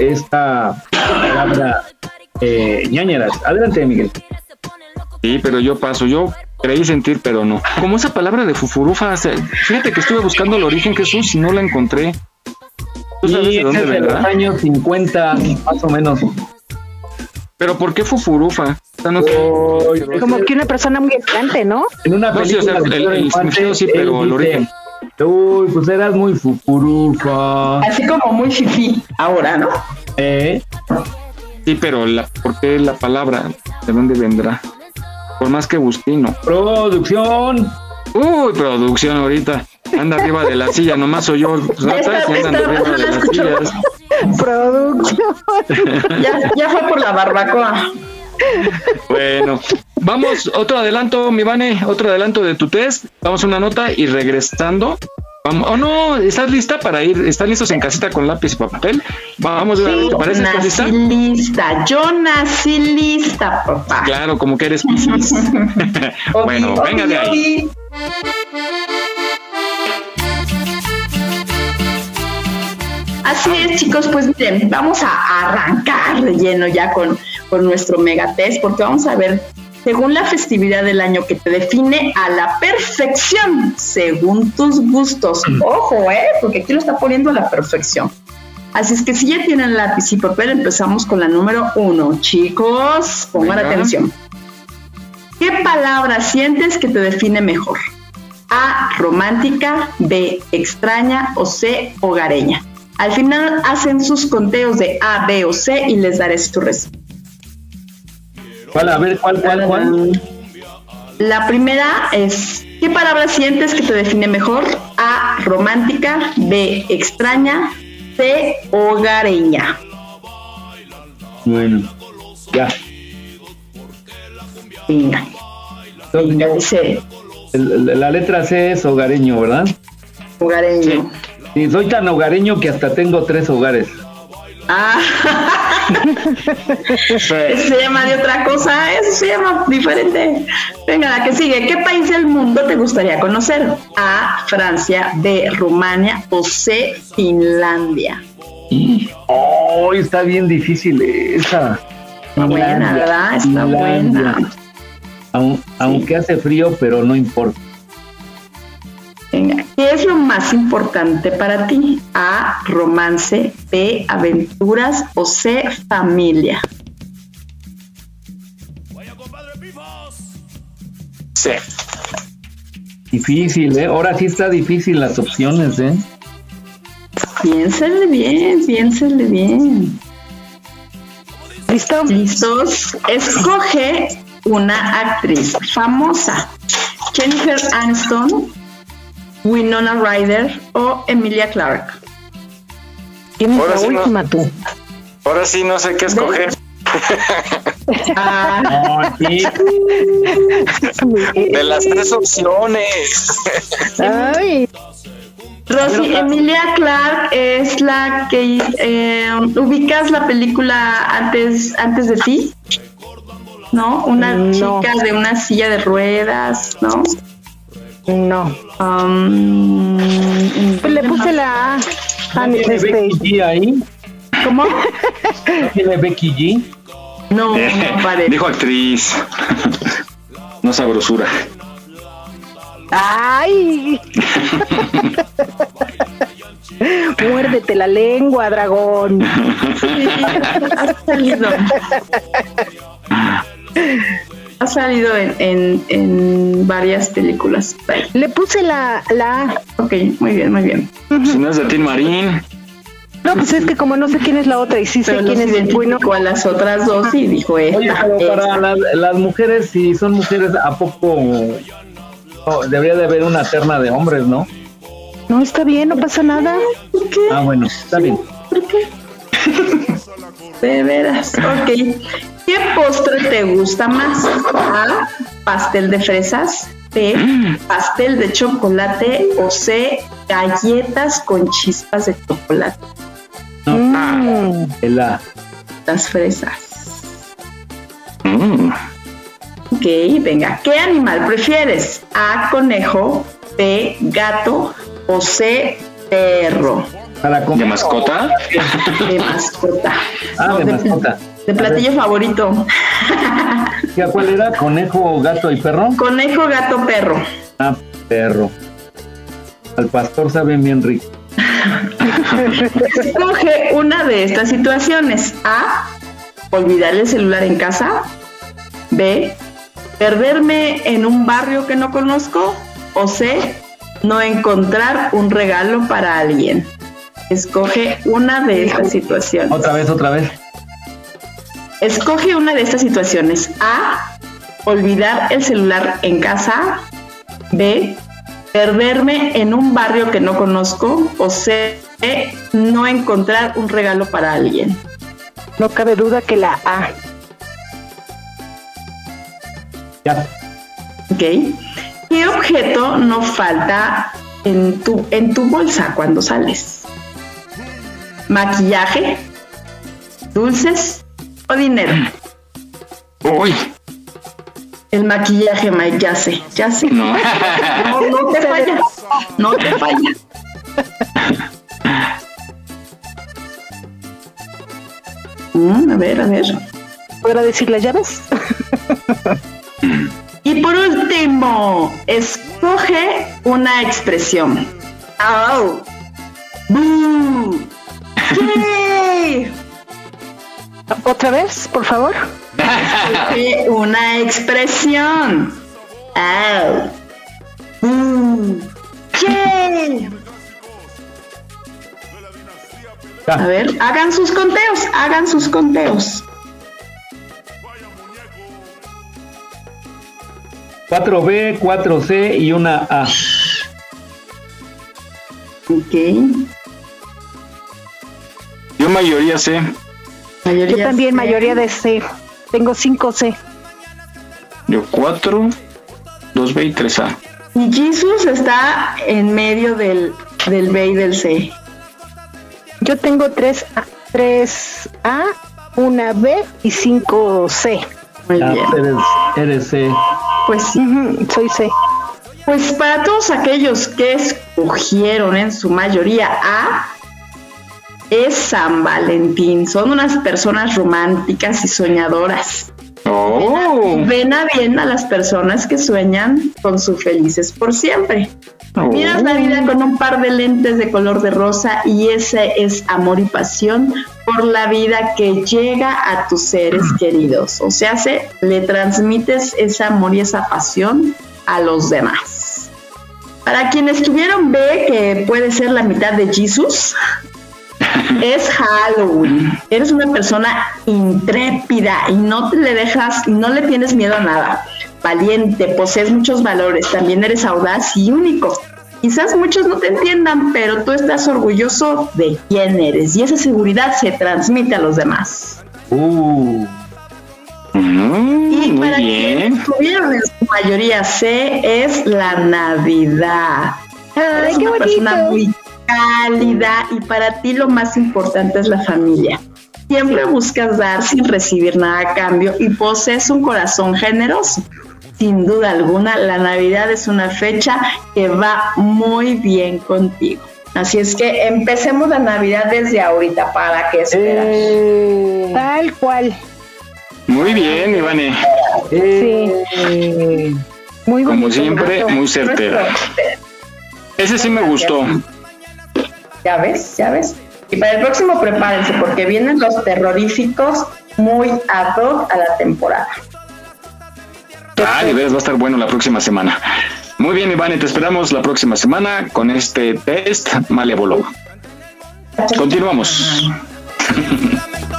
Esta palabra eh, ñañaras. Adelante, Miguel. Sí, pero yo paso. Yo creí sentir, pero no. Como esa palabra de fufurufa, fíjate que estuve buscando el origen Jesús y no la encontré. ¿Tú sabes Y de dónde es de los años 50, más o menos. Pero ¿por qué fufurufa? No- Como que una persona muy elegante, ¿no? En una No, sí, o sea, el- el pero el dice, origen. Uy, pues eras muy fufurufa. Así como muy fifí ahora, ¿no? ¿Eh? Sí, pero la, ¿por qué la palabra? ¿De dónde vendrá? Por más que busqué, no. Producción. Uy, producción ahorita. Anda arriba de la silla, nomás soy yo. ratas y andan arriba de las sillas. Producción. Ya, ya fue por la barbacoa. Bueno, vamos, otro adelanto, mi Vane, otro adelanto de tu test. Vamos a una nota y regresando. Vamos, oh no, ¿estás lista para ir? ¿Están listos en casita con lápiz y papel? Vamos de una vez, ¿te parece? ¿Estás lista? Yo nací lista, papá. Claro, como que eres Piscis. bueno, venga de ahí. Así es, chicos, pues miren, vamos a arrancar de lleno ya con, con nuestro megatest, porque vamos a ver, según la festividad del año que te define a la perfección, según tus gustos. Ojo, ¿eh? Porque aquí lo está poniendo a la perfección. Así es que si ya tienen lápiz y papel, empezamos con la número uno. Chicos, pongan Venga. atención. ¿Qué palabra sientes que te define mejor? A, romántica, B, extraña o C, hogareña. Al final hacen sus conteos de A, B o C y les daré su respuesta. ¿Cuál? A ver, ¿cuál, cuál, cuál? La primera es, ¿qué palabra sientes que te define mejor? A, romántica, B, extraña, C, hogareña. Bueno, ya. Venga. Entonces, Dice, el- el- la letra C es hogareño, ¿verdad? hogareño. Sí, soy tan hogareño que hasta tengo tres hogares. Ah, eso se llama de otra cosa, eso se llama diferente. Venga, la que sigue. ¿Qué país del mundo te gustaría conocer? A, Francia, B, Rumania o C, Finlandia. Oh, está bien difícil esa. Está buena, ¿verdad? Está buena. Aun- Aunque hace frío, pero no importa. Venga, ¿qué es lo más importante para ti? A, romance, B, aventuras o C, familia. Sí. Difícil, ¿eh? Ahora sí está difícil las opciones, ¿eh? Piénsenle bien, piénsenle bien. ¿Listo? ¿Listos? Escoge una actriz famosa. Jennifer Aniston, Winona Ryder o Emilia Clarke. Tienes Ahora la sí no. última tú. Ahora sí no sé qué escoger. Ah, No, sí. De las tres opciones. Ay, Rosy, Emilia Clarke es la que eh, ubicas la película antes, antes de ti, ¿no? Una No. chica de una silla de ruedas, ¿no? No. Um, le puse la A. ¿Tiene este, Becky G ahí? ¿Cómo? ¿No tiene Becky G? No, no parece. Dijo actriz. No sabrosura. ¡Ay! Muérdete la lengua, dragón. ha salido. Ha salido en, en, en varias películas. Le puse la, la A. Ok, muy bien, muy bien. Si no es de Tin Marín. No, pues es que como no sé quién es la otra y sí sé Pero quién los es el bueno. a las otras dos y dijo esta. Oye, pero esta. para las, las mujeres, si son mujeres, ¿a poco no, debería de haber una terna de hombres, no? No, está bien, no pasa nada. Ah, bueno, está bien. De veras. Ok. ¿Qué postre te gusta más? A. Pastel de fresas. B. Pastel de chocolate. O C. Galletas con chispas de chocolate. Mm, El A. Las fresas. Mm. Ok, venga. ¿Qué animal prefieres? A. Conejo. B. Gato. O C. Perro. Para. ¿De mascota? De mascota. Ah, No, de mascota. De platillo favorito. ¿Ya cuál era? ¿Conejo, gato y perro? Conejo, gato, perro. Ah, perro. Al pastor saben bien rico. Escoge una de estas situaciones. A. Olvidar el celular en casa. B. Perderme en un barrio que no conozco. O C. No encontrar un regalo para alguien. Escoge una de estas situaciones. Otra vez, otra vez. Escoge una de estas situaciones. A. Olvidar el celular en casa. B. Perderme en un barrio que no conozco. O C. No encontrar un regalo para alguien. No cabe duda que la A. Ya. ¿Ok? ¿Qué objeto no falta en tu, en tu bolsa cuando sales? ¿Maquillaje? ¿Dulces? ¿O dinero? Uy. El maquillaje, Mike, ya sé, ya sé. No. no, no te falla. No te falla. Mm, a ver, a ver. ¿Podrá decir las llaves? Y por último, escoge una expresión. ¡Au! ¡Bú! ¡Yay! ¿Otra vez, por favor? Una expresión. ¡Yay! A ver, hagan sus conteos, hagan sus conteos. 4B, 4C y una A. Ok. Yo mayoría Yo también, mayoría de C. Tengo 5 C. Yo 4, 2B y 3A. Y Jesus está en medio del, del B y del C. Yo tengo 3 A, 3A, una B y 5 C. Muy Ah, bien. eres, eres C. Pues soy C. Pues para todos aquellos que escogieron en su mayoría A, es San Valentín. Son unas personas románticas y soñadoras. Oh. Ven a bien a las personas que sueñan con su felices por siempre. Miras la vida con un par de lentes de color de rosa y ese es amor y pasión por la vida que llega a tus seres queridos. O sea, se, le transmites ese amor y esa pasión a los demás. Para quienes tuvieron B, que puede ser la mitad de Jesus, es Halloween. Eres una persona intrépida y no te le dejas y no le tienes miedo a nada. Valiente, posees muchos valores, también eres audaz y único. Quizás muchos no te entiendan, pero tú estás orgulloso de quién eres y esa seguridad se transmite a los demás. Uh. y muy para bien. quienes tuvieron en su mayoría C es la Navidad. Eres una persona muy cálida y para ti lo más importante es la familia. Siempre buscas dar sin recibir nada a cambio y posees un corazón generoso. Sin duda alguna, la Navidad es una fecha que va muy bien contigo. Así es que empecemos la Navidad desde ahorita. ¿Para qué esperar? Eh, Tal cual. Muy bien, Ivane. Sí. Muy Como siempre, muy certera. Ese sí me gustó. Ya ves, ya ves. Y para el próximo prepárense porque vienen los terroríficos muy ad hoc a la temporada. Ah, de veras va a estar bueno la próxima semana. Muy bien, Ivane, te esperamos la próxima semana con este test malévolo. Continuamos.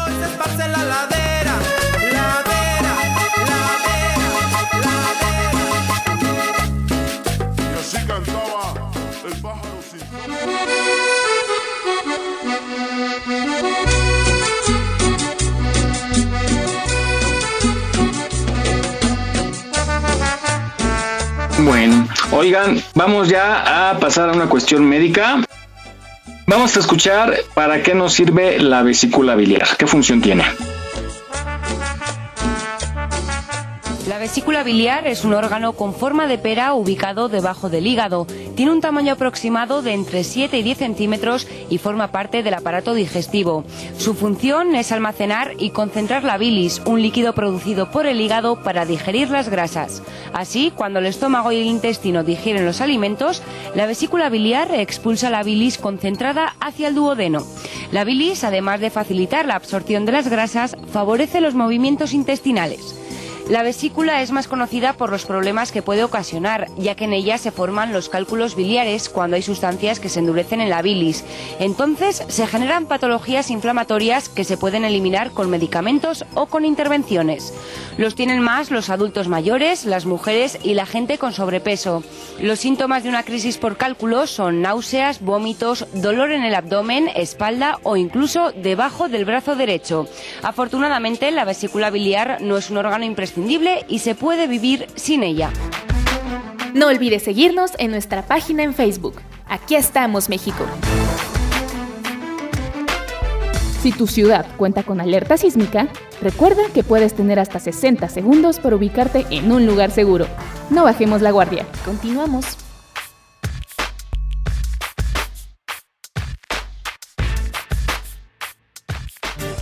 Bueno, oigan, vamos ya a pasar a una cuestión médica. Vamos a escuchar para qué nos sirve la vesícula biliar, qué función tiene. Vesícula biliar es un órgano con forma de pera ubicado debajo del hígado. Tiene un tamaño aproximado de entre 7 y 10 centímetros y forma parte del aparato digestivo. Su función es almacenar y concentrar la bilis, un líquido producido por el hígado para digerir las grasas. Así, cuando el estómago y el intestino digieren los alimentos, la vesícula biliar expulsa la bilis concentrada hacia el duodeno. La bilis, además de facilitar la absorción de las grasas, favorece los movimientos intestinales. La vesícula es más conocida por los problemas que puede ocasionar, ya que en ella se forman los cálculos biliares cuando hay sustancias que se endurecen en la bilis. Entonces se generan patologías inflamatorias que se pueden eliminar con medicamentos o con intervenciones. Los tienen más los adultos mayores, las mujeres y la gente con sobrepeso. Los síntomas de una crisis por cálculos son náuseas, vómitos, dolor en el abdomen, espalda o incluso debajo del brazo derecho. Afortunadamente, la vesícula biliar no es un órgano imprescindible y se puede vivir sin ella. No olvides seguirnos en nuestra página en Facebook. Aquí estamos, México. Si tu ciudad cuenta con alerta sísmica, recuerda que puedes tener hasta 60 segundos para ubicarte en un lugar seguro. No bajemos la guardia. Continuamos.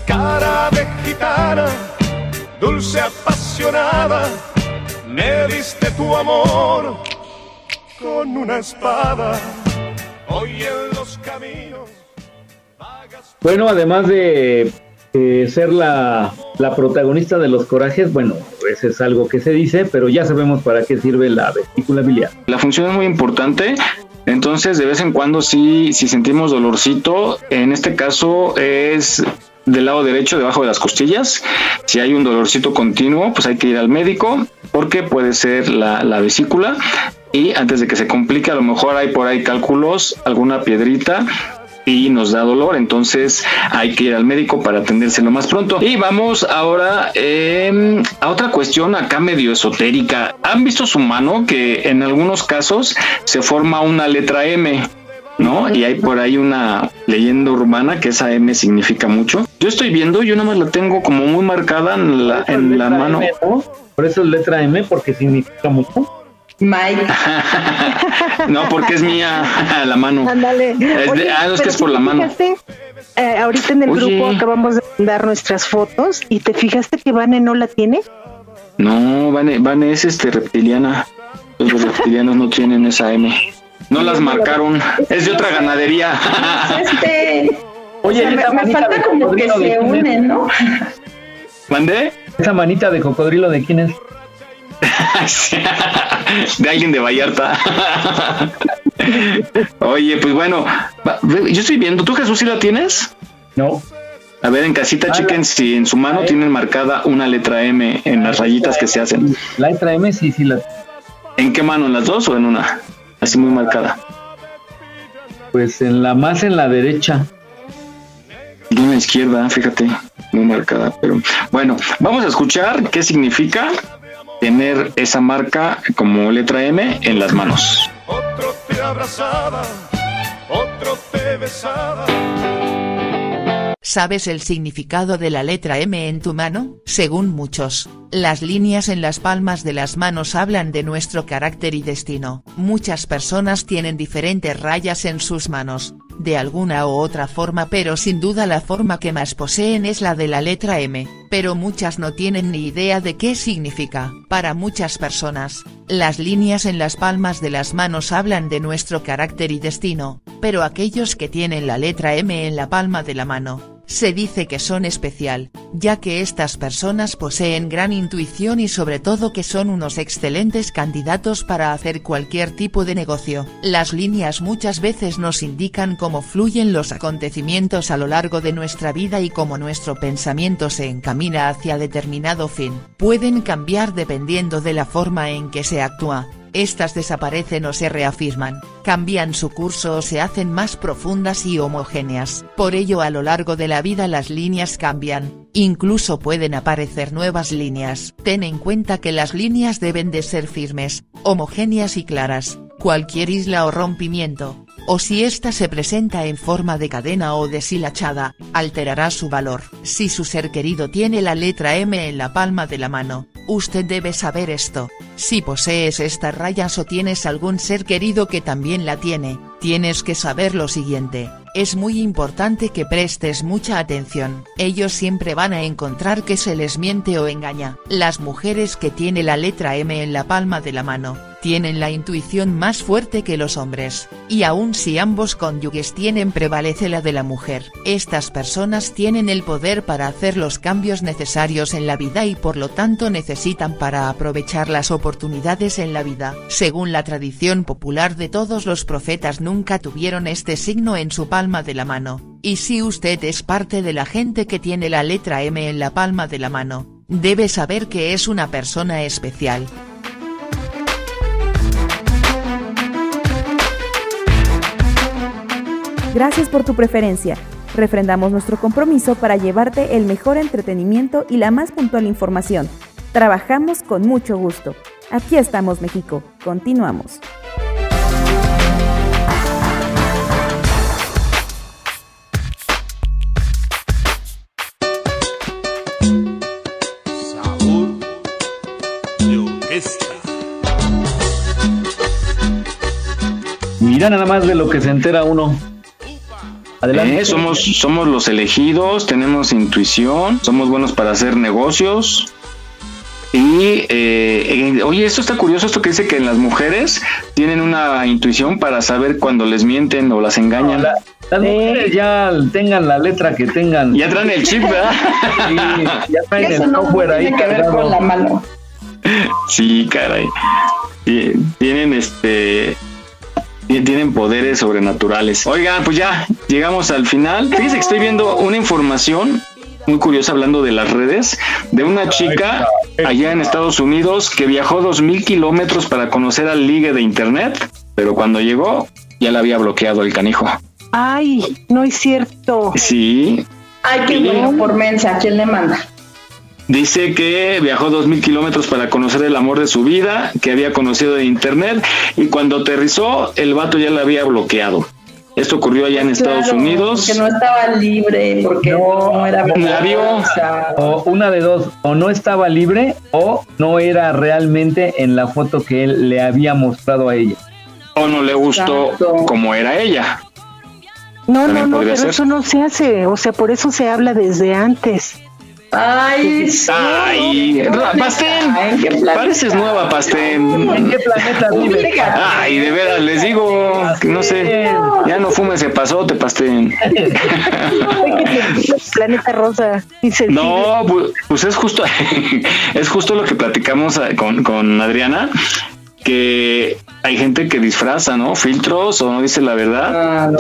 Cara de gitana, dulce apasionada, me diste tu amor con una espada. Hoy en los caminos. Bueno, además de eh, ser la, la protagonista de los corajes, bueno, eso es algo que se dice, pero ya sabemos para qué sirve la vesícula biliar. La función es muy importante. Entonces, de vez en cuando, sí, si sentimos dolorcito, en este caso es del lado derecho, debajo de las costillas. Si hay un dolorcito continuo, pues hay que ir al médico, porque puede ser la, la vesícula. Y antes de que se complique, a lo mejor hay por ahí cálculos, alguna piedrita y nos da dolor, entonces hay que ir al médico para atenderse lo más pronto. Y vamos ahora eh, a otra cuestión acá medio esotérica. ¿Han visto su mano que en algunos casos se forma una letra M? ¿No? Y hay por ahí una leyenda urbana que esa M significa mucho. Yo estoy viendo, yo nada más la tengo como muy marcada en la, en la mano. M, ¿no? Por eso es letra M, porque significa mucho. Mike. no, porque es mía la mano. Ándale. Es de- Oye, ah, no, es que es por la ¿te mano. Eh, ahorita en el Oye. grupo acabamos de mandar nuestras fotos y te fijaste que Vane no la tiene. No, Vane, Vane es este reptiliana. Los reptilianos no tienen esa M. No las marcaron. Es de otra ganadería. Este, Oye, o sea, esa me, falta como que cocodrilo, ¿de se unen, ¿no? ¿Mandé? Esa manita de cocodrilo, ¿de quién es? de alguien de Vallarta. Oye, pues bueno, yo estoy viendo, ¿tú Jesús sí la tienes? No. A ver, en casita Ah, chequen si en su mano tienen marcada una letra M en las rayitas que se hacen. La letra M sí, sí la. ¿En qué mano? ¿En las dos o en una? Así muy marcada. Pues en la más en la derecha. Y en la izquierda, fíjate, muy marcada. Pero bueno, vamos a escuchar qué significa tener esa marca como letra M en las manos. Otro te abrazaba, otro te besaba. ¿Sabes el significado de la letra M en tu mano? Según muchos, las líneas en las palmas de las manos hablan de nuestro carácter y destino. Muchas personas tienen diferentes rayas en sus manos, de alguna u otra forma pero sin duda la forma que más poseen es la de la letra M, pero muchas no tienen ni idea de qué significa. Para muchas personas, las líneas en las palmas de las manos hablan de nuestro carácter y destino, pero aquellos que tienen la letra M en la palma de la mano, se dice que son especial, ya que estas personas poseen gran intuición y sobre todo que son unos excelentes candidatos para hacer cualquier tipo de negocio. Las líneas muchas veces nos indican cómo fluyen los acontecimientos a lo largo de nuestra vida y cómo nuestro pensamiento se encamina hacia determinado fin. Pueden cambiar dependiendo de la forma en que se actúa. Estas desaparecen o se reafirman, cambian su curso o se hacen más profundas y homogéneas. Por ello a lo largo de la vida las líneas cambian, incluso pueden aparecer nuevas líneas. Ten en cuenta que las líneas deben de ser firmes, homogéneas y claras. Cualquier isla o rompimiento, o si ésta se presenta en forma de cadena o deshilachada, alterará su valor. Si su ser querido tiene la letra M en la palma de la mano, Usted debe saber esto. Si posees estas rayas o tienes algún ser querido que también la tiene, tienes que saber lo siguiente. Es muy importante que prestes mucha atención. Ellos siempre van a encontrar que se les miente o engaña. Las mujeres que tienen la letra M en la palma de la mano, tienen la intuición más fuerte que los hombres, y aun si ambos cónyuges tienen prevalece la de la mujer, estas personas tienen el poder para hacer los cambios necesarios en la vida y por lo tanto necesitan para aprovechar las oportunidades en la vida. Según la tradición popular de todos los profetas nunca tuvieron este signo en su palma de la mano, y si usted es parte de la gente que tiene la letra M en la palma de la mano, debe saber que es una persona especial. Gracias por tu preferencia. Refrendamos nuestro compromiso para llevarte el mejor entretenimiento y la más puntual información. Trabajamos con mucho gusto. Aquí estamos México. Continuamos. Mira nada más de lo que se entera uno. Adelante. Eh, somos, somos los elegidos, tenemos intuición, somos buenos para hacer negocios. Y eh, eh, oye, esto está curioso, esto que dice que las mujeres tienen una intuición para saber cuando les mienten o las engañan. las mujeres ya tengan la letra que tengan. Ya traen el chip, ¿verdad? ya traen el software ahí que ver con la mano. Sí, caray. Tienen este tienen poderes sobrenaturales. Oigan, pues ya llegamos al final. Fíjense que estoy viendo una información muy curiosa hablando de las redes, de una chica allá en Estados Unidos que viajó dos mil kilómetros para conocer al ligue de internet, pero cuando llegó ya la había bloqueado el canijo. Ay, no es cierto. Sí. Ay, qué bueno por mensa, ¿quién le manda? Dice que viajó dos mil kilómetros para conocer el amor de su vida, que había conocido de internet, y cuando aterrizó, el vato ya la había bloqueado. Esto ocurrió allá en Estados Unidos. Porque no estaba libre, porque no, era vio. O una de dos, o no estaba libre o no era realmente en la foto que él le había mostrado a ella. O no le gustó como era ella. No, no, no, pero eso no se hace, o sea, por eso se habla desde antes. Ay, sí. Ay, Pastén, pareces nueva, Pastén. ¿En qué planeta? Ay, de veras, les digo, no sé, ya no fumes ese pasote, Pastén. planeta rosa. No, pues es justo, es justo lo que platicamos eh, con, con Adriana, que hay gente que disfraza, ¿no? Filtros o no dice la verdad.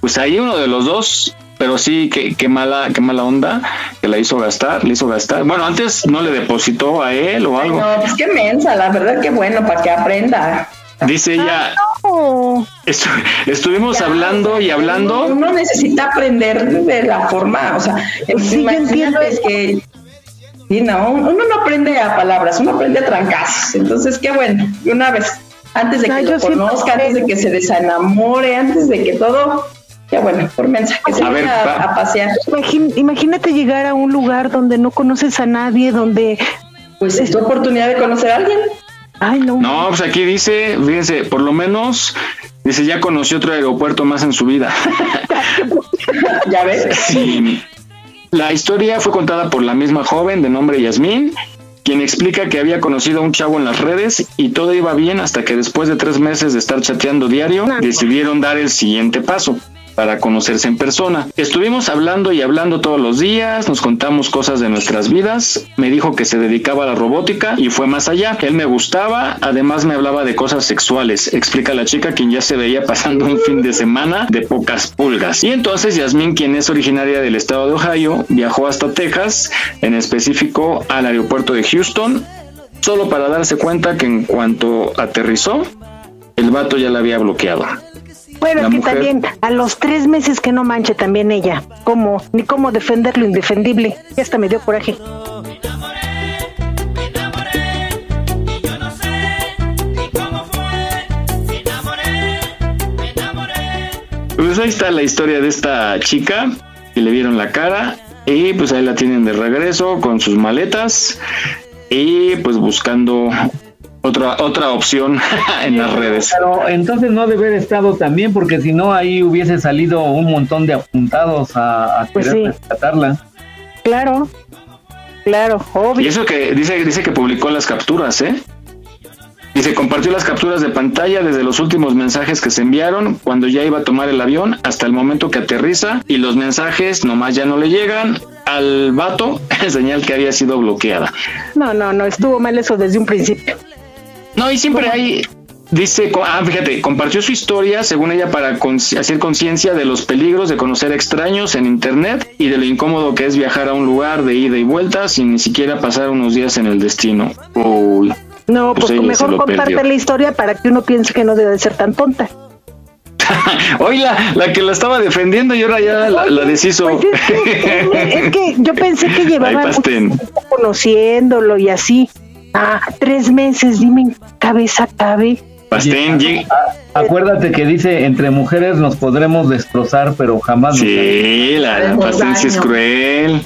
Pues ahí uno de los dos pero sí, qué, qué mala, qué mala onda que la hizo gastar, le hizo gastar. Bueno, antes no le depositó a él o algo. no, pues qué mensa, la verdad que bueno, para que aprenda. Dice ella, estuvimos hablando y hablando. Uno necesita aprender de la forma, o sea, sí, imagínate que sí, no, uno no aprende a palabras, uno aprende a trancazos. Entonces, qué bueno, una vez, antes de que lo conozca, antes de que se desenamore, antes de que todo, ya bueno, por mensaje se a, ver, a, pasear. imagínate llegar a un lugar donde no conoces a nadie, donde pues es tu oportunidad de conocer a alguien. Ay, no. No, pues aquí dice, fíjense, por lo menos dice ya conoció otro aeropuerto más en su vida. ya ves. Sí. La historia fue contada por la misma joven de nombre Yasmín, quien explica que había conocido a un chavo en las redes y todo iba bien hasta que después de tres meses de estar chateando diario, decidieron dar el siguiente paso para conocerse en persona. Estuvimos hablando y hablando todos los días, nos contamos cosas de nuestras vidas, me dijo que se dedicaba a la robótica y fue más allá. Él me gustaba, además me hablaba de cosas sexuales, explica la chica quien ya se veía pasando un fin de semana de pocas pulgas. Y entonces Yasmín, quien es originaria del estado de Ohio, viajó hasta Texas, en específico al aeropuerto de Houston, solo para darse cuenta que en cuanto aterrizó, el vato ya la había bloqueado. Bueno, que también a los tres meses que no manche también ella, como ni cómo defender lo indefendible. Ya hasta me dio coraje. Pues ahí está la historia de esta chica que le vieron la cara y pues ahí la tienen de regreso con sus maletas y pues buscando otra otra opción en las redes. Pero entonces no debe haber estado también, porque si no, ahí hubiese salido un montón de apuntados a, a Pues querer sí. rescatarla. Claro, claro, obvio. Y eso que dice, dice que publicó las capturas, ¿eh? Dice, compartió las capturas de pantalla desde los últimos mensajes que se enviaron cuando ya iba a tomar el avión hasta el momento que aterriza y los mensajes nomás ya no le llegan al vato, señal que había sido bloqueada. No, no, no, estuvo mal eso desde un principio. No, y siempre hay, dice, ah, fíjate, compartió su historia, según ella, para hacer conciencia de los peligros de conocer extraños en Internet y de lo incómodo que es viajar a un lugar de ida y vuelta sin ni siquiera pasar unos días en el destino. Uy. No, pues, se mejor comparte perdió. la historia para que uno piense que no debe de ser tan tonta. Hoy la, la que la estaba defendiendo y ahora ya la, la deshizo. Es que yo pensé que llevaba mucho conociéndolo y así. Ah, tres meses, dime en cabeza cabe. Pastén, Acuérdate que dice, entre mujeres nos podremos destrozar, pero jamás nos Sí, la, la Pastén sí es cruel.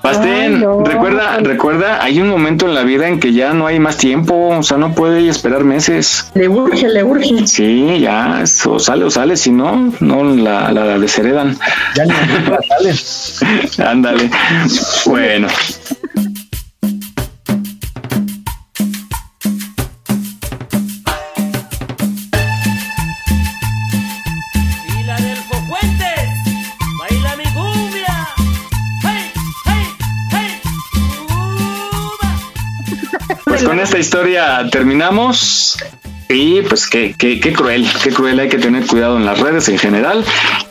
Pastén, Ay, no. recuerda, recuerda, hay un momento en la vida en que ya no hay más tiempo, o sea, no puede esperar meses. Le urge, le urge. Sí, ya, o sale o sale, si no, no la, la desheredan. Ya ni sales. Ándale. Bueno. Esta historia terminamos. Y pues qué, qué, qué cruel, qué cruel, hay que tener cuidado en las redes en general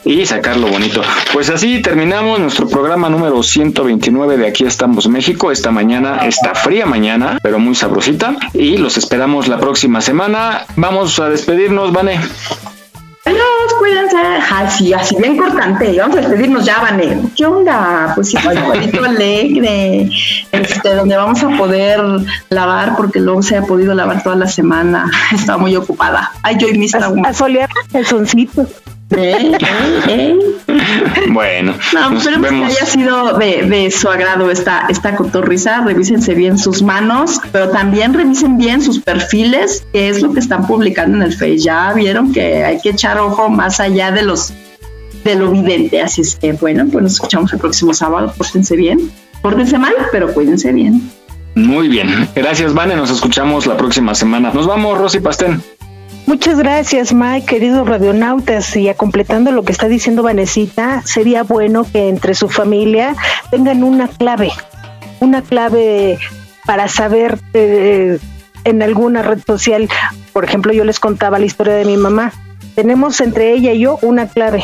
y sacarlo bonito. Pues así terminamos nuestro programa número 129 de Aquí estamos México. Esta mañana, esta fría mañana, pero muy sabrosita. Y los esperamos la próxima semana. Vamos a despedirnos, Vane. Así, así bien cortante. Vamos a despedirnos ya, Vane. ¿Qué onda? Pues sí, un sabadito alegre. Este, donde vamos a poder lavar, porque luego se ha podido lavar toda la semana. Estaba muy ocupada. Ay, yo y mis A solear el soncito. ¿Eh? ¿Eh? Bueno, No, esperemos que haya sido de, de su agrado esta, esta cotorriza. Revísense bien sus manos, pero también revisen bien sus perfiles, qué es lo que están publicando en el Face. Ya vieron que hay que echar ojo más allá de los de lo evidente. Así es que, bueno, pues nos escuchamos el próximo sábado. Pórtense bien. Pórtense mal, pero cuídense bien. Muy bien. Gracias, Vane. Nos escuchamos la próxima semana. Nos vamos, Rosy Pastén. Muchas gracias, Mike, queridos radionautas. Y a completando lo que está diciendo Vanesita, sería bueno que entre su familia tengan una clave, una clave para saber eh, en alguna red social. Por ejemplo, yo les contaba la historia de mi mamá. Tenemos entre ella y yo una clave.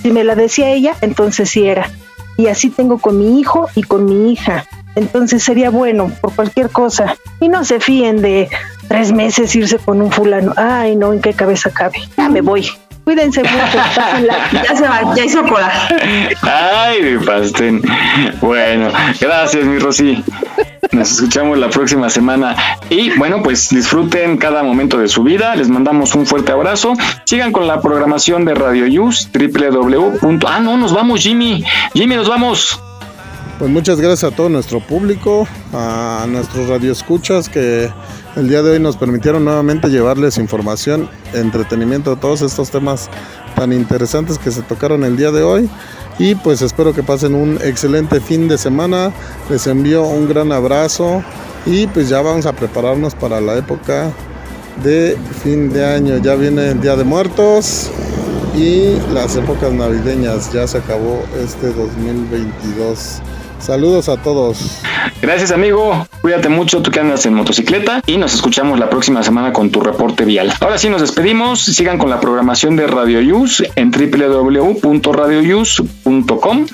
Si me la decía ella, entonces sí era. Y así tengo con mi hijo y con mi hija. Entonces sería bueno por cualquier cosa. Y no se fíen de tres meses irse con un fulano. Ay, no, ¿en qué cabeza cabe? Ya me voy. Cuídense mucho. Ya se va, ya hizo cola. Ay, mi Pastén. Bueno, gracias, mi Rosy. Nos escuchamos la próxima semana. Y bueno, pues disfruten cada momento de su vida. Les mandamos un fuerte abrazo. Sigan con la programación de Radio Yus, www. Ah, no, nos vamos, Jimmy. Jimmy, nos vamos. Pues muchas gracias a todo nuestro público, a nuestros radioescuchas que el día de hoy nos permitieron nuevamente llevarles información, entretenimiento, todos estos temas tan interesantes que se tocaron el día de hoy. Y pues espero que pasen un excelente fin de semana. Les envío un gran abrazo y pues ya vamos a prepararnos para la época de fin de año. Ya viene el Día de Muertos y las épocas navideñas. Ya se acabó este 2022. Saludos a todos. Gracias, amigo. Cuídate mucho, tú que andas en motocicleta. Y nos escuchamos la próxima semana con tu reporte vial. Ahora sí, nos despedimos. Sigan con la programación de Radio Yus en www.radioyus.com.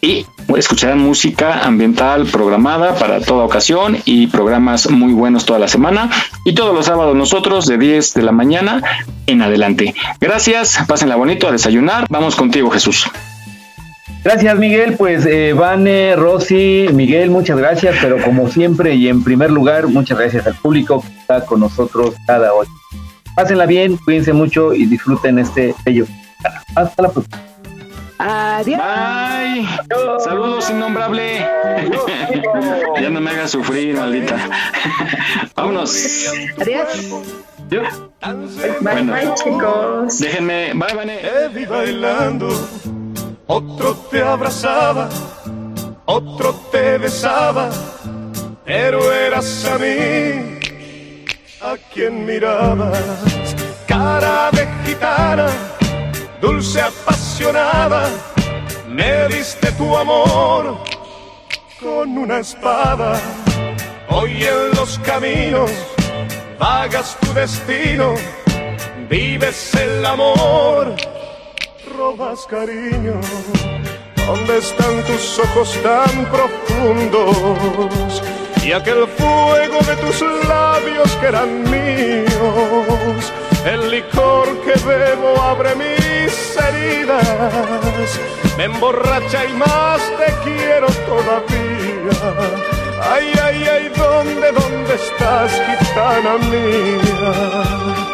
Y escucharán música ambiental programada para toda ocasión y programas muy buenos toda la semana. Y todos los sábados nosotros de 10 de la mañana en adelante. Gracias, pásenla bonito a desayunar. Vamos contigo, Jesús. Gracias, Miguel. Pues eh, Vane, Rosy, Miguel, muchas gracias. Pero como siempre y en primer lugar, muchas gracias al público que está con nosotros cada hora. Pásenla bien, cuídense mucho y disfruten este bello. Hasta la próxima. Adiós. Bye. Saludos, innombrable. ya no me hagas sufrir, maldita. Vámonos. Adiós. Yo. Bye, bye, chicos. Déjenme. Bye, vi bailando, otro te abrazaba, otro te besaba, pero eras a mí a quien mirabas. Cara de gitana, dulce apasionada, me diste tu amor con una espada. Hoy en los caminos vagas tu destino, vives el amor, robas cariño. ¿Dónde están tus ojos tan profundos? Y aquel fuego de tus labios que eran míos. El licor que bebo abre mis heridas. Me emborracha y más te quiero todavía. Ay, ay, ay, ¿dónde, dónde estás, gitana mía?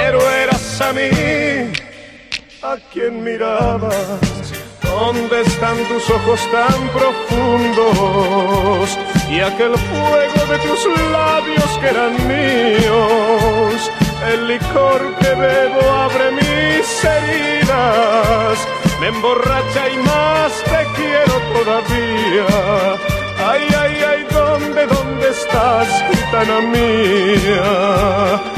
pero eras a mí a quien mirabas. ¿Dónde están tus ojos tan profundos? Y aquel fuego de tus labios que eran míos. El licor que bebo abre mis heridas. Me emborracha y más te quiero todavía. Ay, ay, ay, ¿dónde, dónde estás, gitana mía?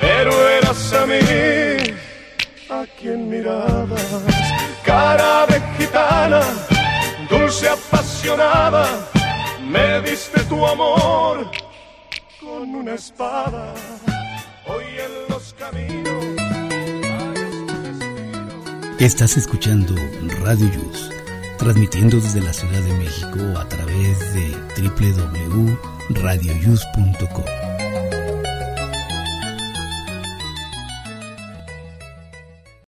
pero eras a mí a quien mirabas cara de gitana, dulce apasionada, me diste tu amor con una espada. Hoy en los caminos. Estás escuchando Radio Yus, transmitiendo desde la Ciudad de México a través de www.radioyus.com.